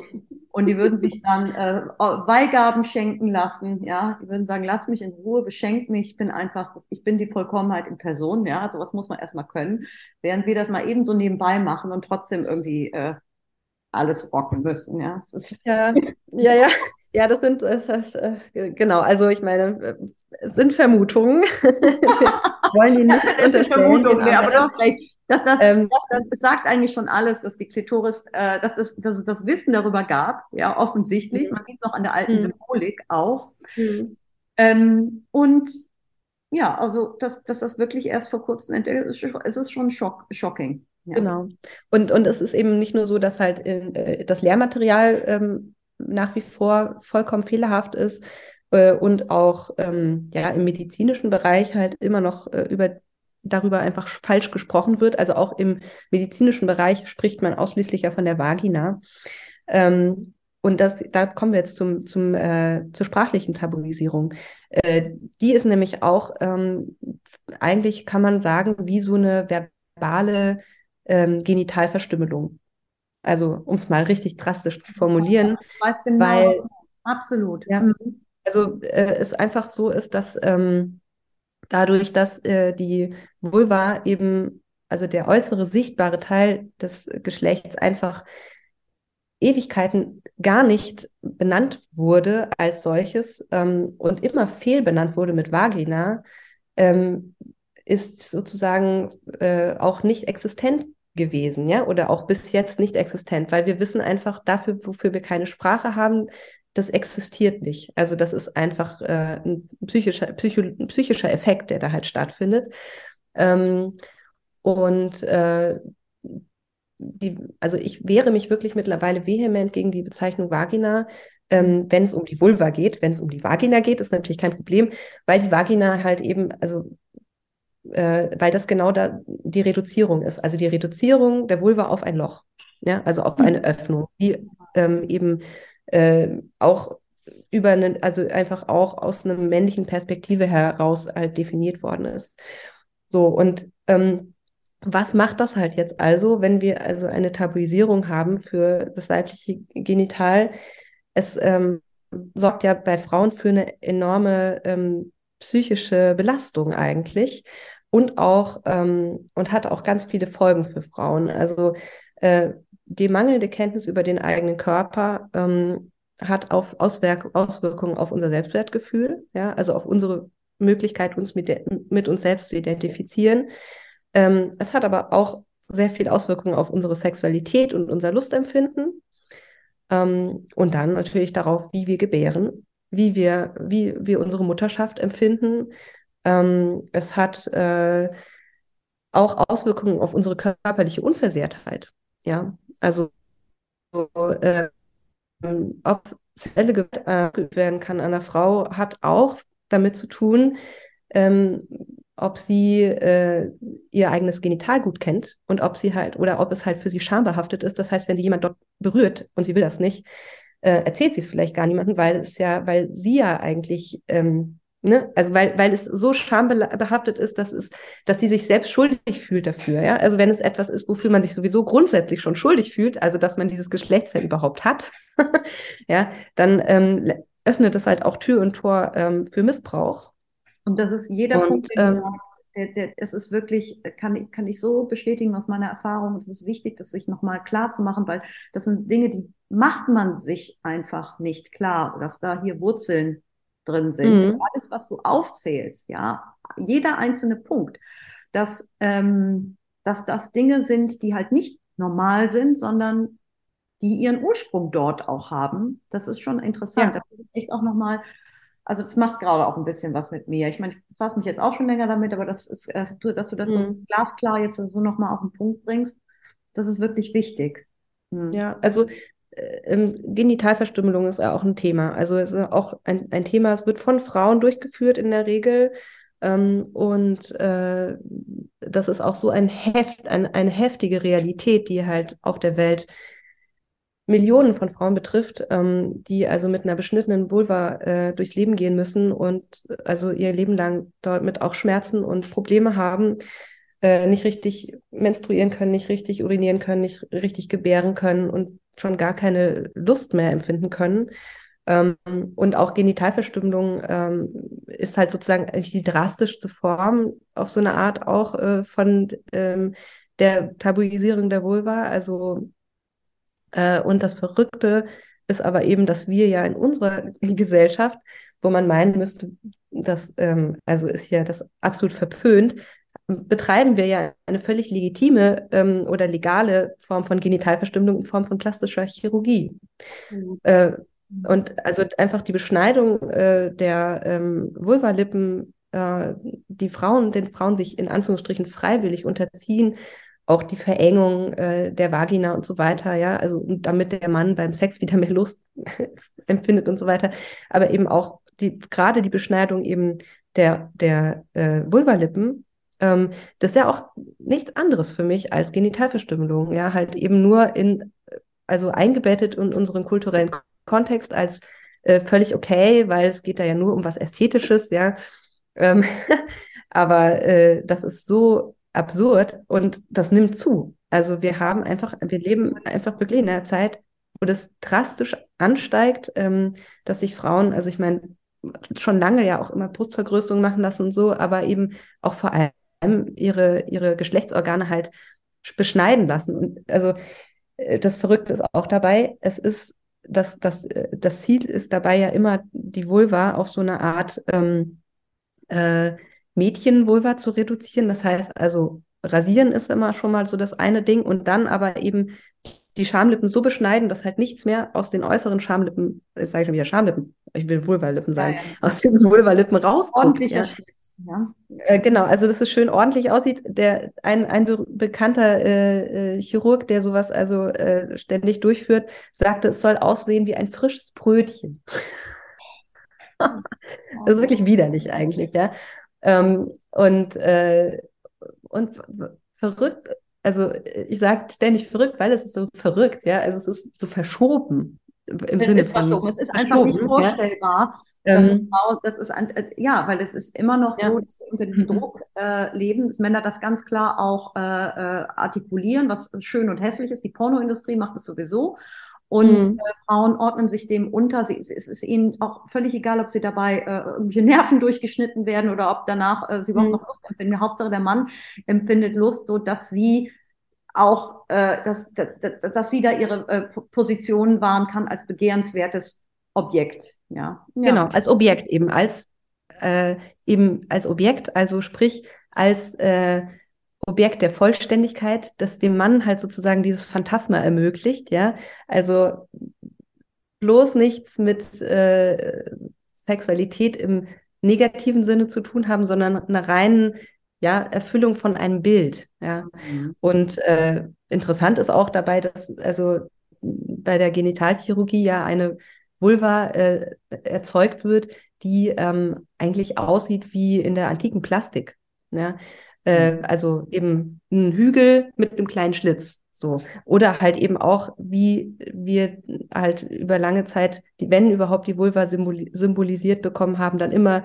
und die würden sich dann äh, Weihgaben schenken lassen. Ja, die würden sagen, lass mich in Ruhe, beschenk mich, ich bin einfach, ich bin die Vollkommenheit in Person. Ja, also was muss man erstmal können, während wir das mal eben so nebenbei machen und trotzdem irgendwie äh, alles rocken müssen. Ja, ja, ja, ja, ja, das sind, das, das, äh, genau, also ich meine, es sind Vermutungen. wir wollen die nicht das Vermutungen, genau. aber du hast recht. Das, das, ähm, das, das, sagt eigentlich schon alles, dass die Klitoris, äh, dass, das, dass es das Wissen darüber gab, ja, offensichtlich. Mhm. Man sieht es noch an der alten mhm. Symbolik auch. Mhm. Ähm, und ja, also, dass, dass das wirklich erst vor kurzem entdeckt ist, es ist schon schock, shocking. Ja. Genau. Und, und es ist eben nicht nur so, dass halt in, äh, das Lehrmaterial ähm, nach wie vor vollkommen fehlerhaft ist äh, und auch ähm, ja, im medizinischen Bereich halt immer noch äh, über darüber einfach falsch gesprochen wird. Also auch im medizinischen Bereich spricht man ausschließlich ja von der Vagina. Ähm, und das, da kommen wir jetzt zum, zum, äh, zur sprachlichen Tabuisierung. Äh, die ist nämlich auch, ähm, eigentlich kann man sagen, wie so eine verbale ähm, Genitalverstümmelung. Also, um es mal richtig drastisch zu formulieren. Ich weiß genau. Weil, absolut. Ja, mhm. also äh, es einfach so ist, dass ähm, dadurch, dass äh, die Vulva eben, also der äußere sichtbare Teil des Geschlechts einfach Ewigkeiten gar nicht benannt wurde als solches ähm, und immer fehlbenannt wurde mit Vagina, ähm, ist sozusagen äh, auch nicht existent gewesen, ja, oder auch bis jetzt nicht existent, weil wir wissen einfach dafür, wofür wir keine Sprache haben, das existiert nicht. Also das ist einfach äh, ein psychischer, psycho, psychischer Effekt, der da halt stattfindet. Ähm, und äh, die, also ich wehre mich wirklich mittlerweile vehement gegen die Bezeichnung Vagina, ähm, wenn es um die Vulva geht. Wenn es um die Vagina geht, ist natürlich kein Problem, weil die Vagina halt eben, also äh, weil das genau da die Reduzierung ist. Also die Reduzierung der Vulva auf ein Loch, ja, also auf eine mhm. Öffnung, die ähm, eben äh, auch über einen, also einfach auch aus einer männlichen Perspektive heraus halt definiert worden ist. So, und ähm, was macht das halt jetzt also, wenn wir also eine Tabuisierung haben für das weibliche Genital? Es ähm, sorgt ja bei Frauen für eine enorme ähm, psychische Belastung eigentlich und auch ähm, und hat auch ganz viele Folgen für Frauen. Also äh, die mangelnde Kenntnis über den eigenen Körper ähm, hat auf Auswirk Auswirkungen auf unser Selbstwertgefühl, ja, also auf unsere Möglichkeit, uns mit, mit uns selbst zu identifizieren. Ähm, es hat aber auch sehr viel Auswirkungen auf unsere Sexualität und unser Lustempfinden. Ähm, und dann natürlich darauf, wie wir gebären, wie wir, wie wir unsere Mutterschaft empfinden, ähm, es hat äh, auch Auswirkungen auf unsere körperliche Unversehrtheit. Ja, also äh, ob sexuelle Gewalt äh, werden kann an einer Frau, hat auch damit zu tun, ähm, ob sie äh, ihr eigenes Genital gut kennt und ob sie halt oder ob es halt für sie schambehaftet ist. Das heißt, wenn sie jemand dort berührt und sie will das nicht, äh, erzählt sie es vielleicht gar niemandem, weil es ja, weil sie ja eigentlich ähm, Ne? Also weil, weil es so schambehaftet ist, dass es, dass sie sich selbst schuldig fühlt dafür. Ja? Also wenn es etwas ist, wofür man sich sowieso grundsätzlich schon schuldig fühlt, also dass man dieses Geschlechtsteil überhaupt hat, ja, dann ähm, öffnet es halt auch Tür und Tor ähm, für Missbrauch. Und das ist jeder und, Punkt, den ähm, du sagst, der, der, es ist wirklich, kann, kann ich so bestätigen aus meiner Erfahrung. Es ist wichtig, das sich nochmal klar zu machen, weil das sind Dinge, die macht man sich einfach nicht klar, dass da hier Wurzeln drin sind. Mhm. Alles, was du aufzählst, ja, jeder einzelne Punkt, dass, ähm, dass das Dinge sind, die halt nicht normal sind, sondern die ihren Ursprung dort auch haben. Das ist schon interessant. Ja. Da muss ich echt auch nochmal, also das macht gerade auch ein bisschen was mit mir. Ich meine, ich befasse mich jetzt auch schon länger damit, aber das ist, äh, dass du das mhm. so glasklar jetzt so nochmal auf den Punkt bringst, das ist wirklich wichtig. Mhm. Ja, also Genitalverstümmelung ist auch ein Thema. Also es ist auch ein, ein Thema, es wird von Frauen durchgeführt in der Regel. Ähm, und äh, das ist auch so ein Heft, ein, eine heftige Realität, die halt auf der Welt Millionen von Frauen betrifft, ähm, die also mit einer beschnittenen Vulva äh, durchs Leben gehen müssen und also ihr Leben lang dort mit auch Schmerzen und Probleme haben, äh, nicht richtig menstruieren können, nicht richtig urinieren können, nicht richtig gebären können und schon gar keine Lust mehr empfinden können. Ähm, und auch Genitalverstümmelung ähm, ist halt sozusagen die drastischste Form auf so eine Art auch äh, von ähm, der Tabuisierung der Vulva. Also äh, und das Verrückte ist aber eben, dass wir ja in unserer Gesellschaft, wo man meinen müsste, das ähm, also ist ja das absolut verpönt, betreiben wir ja eine völlig legitime ähm, oder legale Form von Genitalverstümmelung in Form von plastischer Chirurgie. Mhm. Äh, und also einfach die Beschneidung äh, der ähm, Vulvalippen, äh, die Frauen, den Frauen sich in Anführungsstrichen freiwillig unterziehen, auch die Verengung äh, der Vagina und so weiter, ja, also damit der Mann beim Sex wieder mehr Lust empfindet und so weiter, aber eben auch die, gerade die Beschneidung eben der, der äh, Vulvalippen ähm, das ist ja auch nichts anderes für mich als Genitalverstümmelung, ja, halt eben nur in, also eingebettet in unseren kulturellen Kontext als äh, völlig okay, weil es geht da ja nur um was Ästhetisches, ja. Ähm, aber äh, das ist so absurd und das nimmt zu. Also wir haben einfach, wir leben einfach wirklich in einer Zeit, wo das drastisch ansteigt, ähm, dass sich Frauen, also ich meine, schon lange ja auch immer Brustvergrößerungen machen lassen und so, aber eben auch vor allem ihre, ihre Geschlechtsorgane halt beschneiden lassen. Und also äh, das Verrückte ist auch dabei, es ist, das, das, äh, das Ziel ist dabei ja immer, die Vulva auf so eine Art ähm, äh, Mädchenvulva zu reduzieren. Das heißt also rasieren ist immer schon mal so das eine Ding und dann aber eben die Schamlippen so beschneiden, dass halt nichts mehr aus den äußeren Schamlippen, jetzt sage ich schon wieder Schamlippen, ich will Vulvalippen sagen, ja, ja. aus den Vulvalippen rauskommt. Ordentlicher ja. Schlitz. Ja. Äh, genau, also dass es schön ordentlich aussieht. Der, ein, ein be bekannter äh, äh, Chirurg, der sowas also äh, ständig durchführt, sagte, es soll aussehen wie ein frisches Brötchen. das ist wirklich widerlich eigentlich, ja. Ähm, und, äh, und verrückt, also ich sage ständig verrückt, weil es ist so verrückt, ja. Also es ist so verschoben im es Sinne ist von Es ist einfach nicht vorstellbar. Ja? Dass ähm, Frau, das ist ein, äh, ja, weil es ist immer noch so, ja. dass wir unter diesem mhm. Druck äh, leben, dass Männer das ganz klar auch äh, äh, artikulieren, was schön und hässlich ist. Die Pornoindustrie macht das sowieso. Und mhm. äh, Frauen ordnen sich dem unter. Sie, es ist ihnen auch völlig egal, ob sie dabei äh, irgendwelche Nerven durchgeschnitten werden oder ob danach äh, sie überhaupt mhm. noch Lust empfinden. Hauptsache der Mann empfindet Lust, so dass sie auch, äh, dass, dass, dass sie da ihre äh, Position wahren kann als begehrenswertes Objekt. Ja. ja. Genau, als Objekt eben, als äh, eben als Objekt, also sprich als äh, Objekt der Vollständigkeit, das dem Mann halt sozusagen dieses Phantasma ermöglicht, ja. Also bloß nichts mit äh, Sexualität im negativen Sinne zu tun haben, sondern einer reinen ja, Erfüllung von einem Bild. Ja. Mhm. Und äh, interessant ist auch dabei, dass also bei der Genitalchirurgie ja eine Vulva äh, erzeugt wird, die ähm, eigentlich aussieht wie in der antiken Plastik. Ja? Äh, mhm. also eben ein Hügel mit einem kleinen Schlitz. So. Oder halt eben auch, wie wir halt über lange Zeit, die, wenn überhaupt die Vulva symbolisiert bekommen haben, dann immer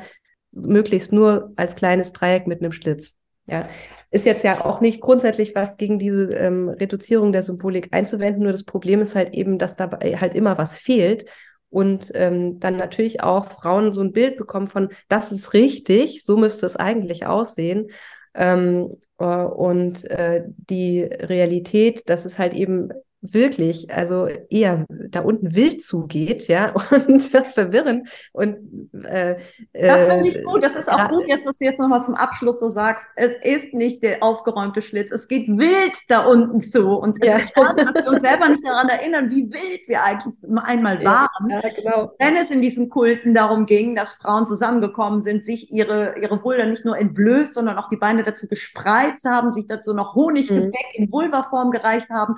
möglichst nur als kleines Dreieck mit einem Schlitz. Ja, ist jetzt ja auch nicht grundsätzlich was gegen diese ähm, Reduzierung der Symbolik einzuwenden, nur das Problem ist halt eben, dass dabei halt immer was fehlt und ähm, dann natürlich auch Frauen so ein Bild bekommen von, das ist richtig, so müsste es eigentlich aussehen. Ähm, äh, und äh, die Realität, dass es halt eben wirklich, also eher da unten wild zugeht, ja, und verwirrend. Und äh, das finde ich äh, gut. Das ist auch ja, gut, jetzt, dass du jetzt nochmal zum Abschluss so sagst, es ist nicht der aufgeräumte Schlitz, es geht wild da unten zu. Und ja. es schade, dass wir uns selber nicht daran erinnern, wie wild wir eigentlich einmal waren. Ja, genau. Wenn es in diesen Kulten darum ging, dass Frauen zusammengekommen sind, sich ihre, ihre Vulva nicht nur entblößt, sondern auch die Beine dazu gespreizt haben, sich dazu noch Honiggebäck mhm. in Vulvaform gereicht haben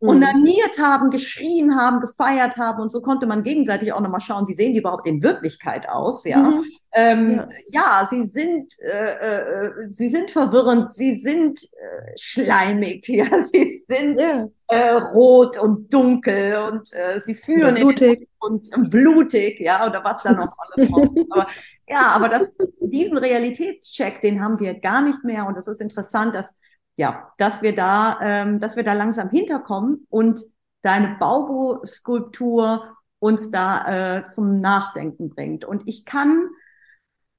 mhm. onaniert haben, geschrien haben, gefeiert haben und so konnte man gegenseitig auch nochmal schauen, wie sehen die überhaupt in Wirklichkeit aus, ja. Mhm. Ähm, ja. ja. sie sind, äh, äh, sie sind verwirrend, sie sind äh, schleimig, ja, sie sind ja. Äh, rot und dunkel und äh, sie führen blutig und, und blutig, ja, oder was da noch alles ist. Aber ja, aber das, diesen Realitätscheck, den haben wir gar nicht mehr und es ist interessant, dass ja, dass wir da, ähm, dass wir da langsam hinterkommen und deine Baubo-Skulptur uns da äh, zum Nachdenken bringt. Und ich kann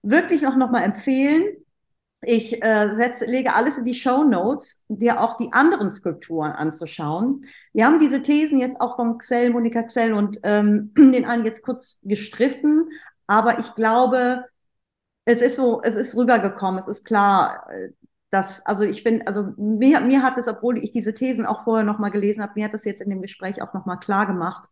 wirklich auch nochmal empfehlen, ich äh, setze, lege alles in die Show Notes, dir auch die anderen Skulpturen anzuschauen. Wir haben diese Thesen jetzt auch von Xell, Monika Xell und ähm, den einen jetzt kurz gestriffen, aber ich glaube, es ist so, es ist rübergekommen, es ist klar, äh, das, also ich bin, also mir, mir hat es, obwohl ich diese Thesen auch vorher nochmal gelesen habe, mir hat das jetzt in dem Gespräch auch nochmal klar gemacht,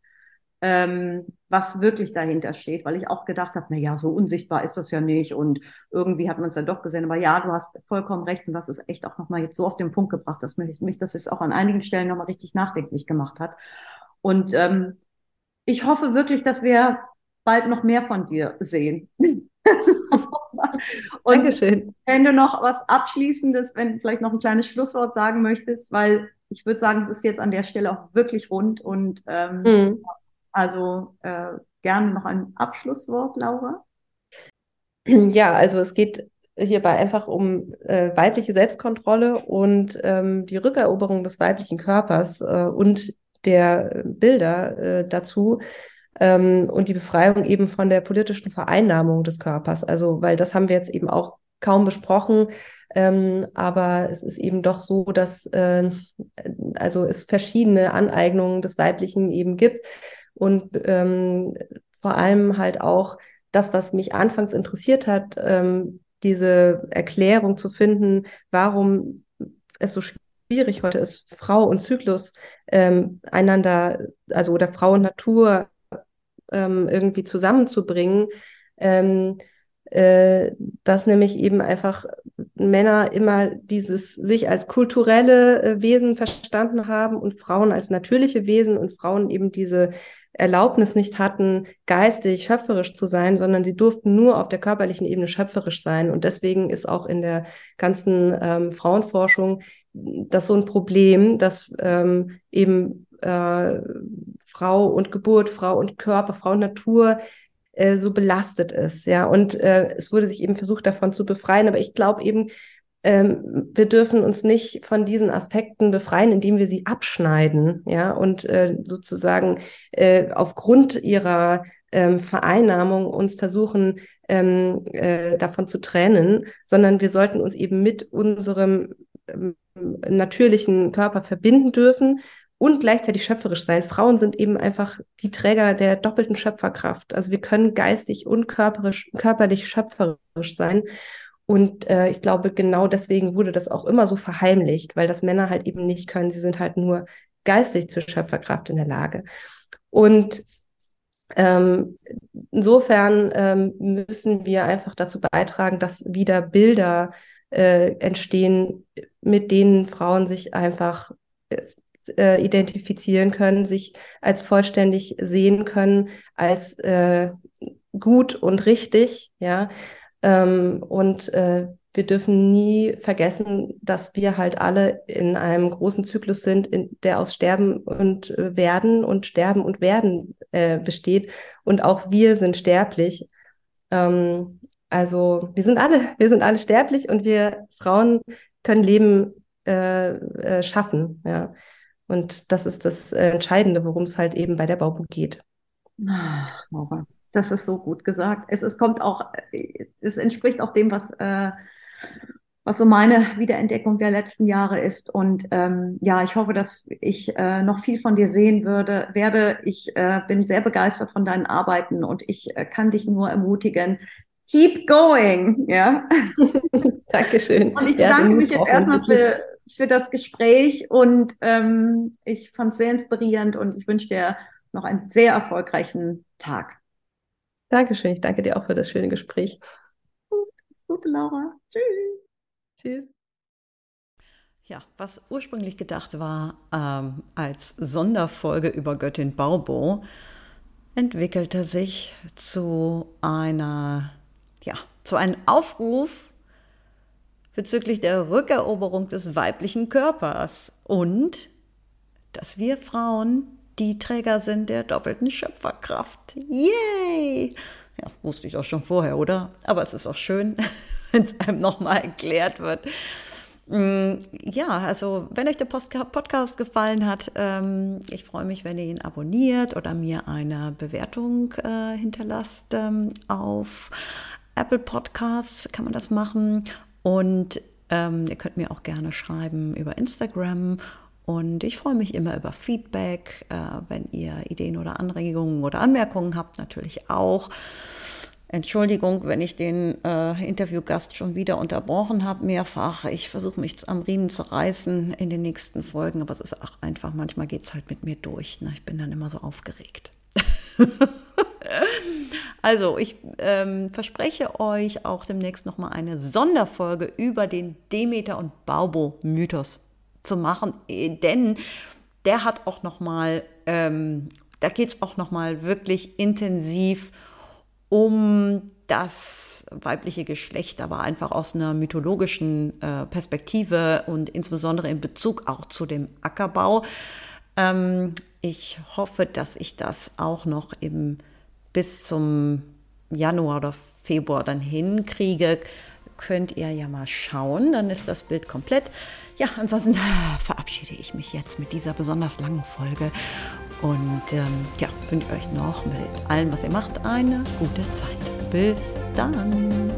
ähm, was wirklich dahinter steht, weil ich auch gedacht habe, na ja, so unsichtbar ist das ja nicht. Und irgendwie hat man es ja doch gesehen, aber ja, du hast vollkommen recht. Und das ist echt auch nochmal jetzt so auf den Punkt gebracht, dass mich, mich das jetzt auch an einigen Stellen nochmal richtig nachdenklich gemacht hat. Und ähm, ich hoffe wirklich, dass wir bald noch mehr von dir sehen. Und Dankeschön. Wenn du noch was Abschließendes, wenn du vielleicht noch ein kleines Schlusswort sagen möchtest, weil ich würde sagen, es ist jetzt an der Stelle auch wirklich rund und ähm, mhm. also äh, gerne noch ein Abschlusswort, Laura. Ja, also es geht hierbei einfach um äh, weibliche Selbstkontrolle und ähm, die Rückeroberung des weiblichen Körpers äh, und der Bilder äh, dazu ähm, und die Befreiung eben von der politischen Vereinnahmung des Körpers. Also, weil das haben wir jetzt eben auch kaum besprochen, ähm, aber es ist eben doch so, dass äh, also es verschiedene Aneignungen des Weiblichen eben gibt und ähm, vor allem halt auch das, was mich anfangs interessiert hat, ähm, diese Erklärung zu finden, warum es so schwierig heute ist, Frau und Zyklus ähm, einander, also oder Frau und Natur ähm, irgendwie zusammenzubringen, ähm, äh, dass nämlich eben einfach Männer immer dieses sich als kulturelle äh, Wesen verstanden haben und Frauen als natürliche Wesen und Frauen eben diese Erlaubnis nicht hatten, geistig schöpferisch zu sein, sondern sie durften nur auf der körperlichen Ebene schöpferisch sein. Und deswegen ist auch in der ganzen ähm, Frauenforschung das so ein Problem, dass ähm, eben äh, Frau und Geburt, Frau und Körper, Frau und Natur äh, so belastet ist. Ja, und äh, es wurde sich eben versucht, davon zu befreien. Aber ich glaube eben, ähm, wir dürfen uns nicht von diesen Aspekten befreien, indem wir sie abschneiden, ja, und äh, sozusagen äh, aufgrund ihrer ähm, Vereinnahmung uns versuchen, ähm, äh, davon zu trennen, sondern wir sollten uns eben mit unserem ähm, natürlichen Körper verbinden dürfen und gleichzeitig schöpferisch sein. Frauen sind eben einfach die Träger der doppelten Schöpferkraft. Also wir können geistig und körperlich, körperlich schöpferisch sein. Und äh, ich glaube, genau deswegen wurde das auch immer so verheimlicht, weil das Männer halt eben nicht können. Sie sind halt nur geistig zur Schöpferkraft in der Lage. Und ähm, insofern ähm, müssen wir einfach dazu beitragen, dass wieder Bilder äh, entstehen, mit denen Frauen sich einfach äh, identifizieren können, sich als vollständig sehen können, als äh, gut und richtig, ja. Ähm, und äh, wir dürfen nie vergessen, dass wir halt alle in einem großen Zyklus sind, in, der aus Sterben und äh, Werden und Sterben und Werden äh, besteht. Und auch wir sind sterblich. Ähm, also wir sind alle, wir sind alle sterblich und wir Frauen können Leben äh, äh, schaffen. Ja. Und das ist das Entscheidende, worum es halt eben bei der Baubu geht. Ach, Laura. Das ist so gut gesagt. Es, es kommt auch, es entspricht auch dem, was, äh, was so meine Wiederentdeckung der letzten Jahre ist. Und ähm, ja, ich hoffe, dass ich äh, noch viel von dir sehen würde, werde. Ich äh, bin sehr begeistert von deinen Arbeiten und ich äh, kann dich nur ermutigen. Keep going, ja. Dankeschön. Und ich bedanke ja, mich jetzt erstmal für, für das Gespräch und ähm, ich fand es sehr inspirierend und ich wünsche dir noch einen sehr erfolgreichen Tag. Dankeschön. Ich danke dir auch für das schöne Gespräch. Gut, gute Laura. Tschüss. Tschüss. Ja, was ursprünglich gedacht war ähm, als Sonderfolge über Göttin Baubo, entwickelte sich zu einer, ja, zu einem Aufruf bezüglich der Rückeroberung des weiblichen Körpers und dass wir Frauen die Träger sind der doppelten Schöpferkraft. Yay! Ja, wusste ich auch schon vorher, oder? Aber es ist auch schön, wenn es einem nochmal erklärt wird. Mm, ja, also wenn euch der Podcast gefallen hat, ähm, ich freue mich, wenn ihr ihn abonniert oder mir eine Bewertung äh, hinterlasst ähm, auf Apple Podcasts, kann man das machen. Und ähm, ihr könnt mir auch gerne schreiben über Instagram und ich freue mich immer über Feedback, äh, wenn ihr Ideen oder Anregungen oder Anmerkungen habt, natürlich auch. Entschuldigung, wenn ich den äh, Interviewgast schon wieder unterbrochen habe, mehrfach. Ich versuche mich am Riemen zu reißen in den nächsten Folgen, aber es ist auch einfach, manchmal geht es halt mit mir durch. Ne? Ich bin dann immer so aufgeregt. also, ich ähm, verspreche euch auch demnächst nochmal eine Sonderfolge über den Demeter- und Baubo-Mythos zu machen, äh, denn der hat auch noch mal, ähm, da geht es auch noch mal wirklich intensiv um das weibliche Geschlecht, aber einfach aus einer mythologischen äh, Perspektive und insbesondere in Bezug auch zu dem Ackerbau. Ähm, ich hoffe, dass ich das auch noch im, bis zum Januar oder Februar dann hinkriege, könnt ihr ja mal schauen. Dann ist das Bild komplett. Ja, ansonsten äh, verabschiede ich mich jetzt mit dieser besonders langen Folge und ähm, ja, wünsche euch noch mit allem, was ihr macht, eine gute Zeit. Bis dann.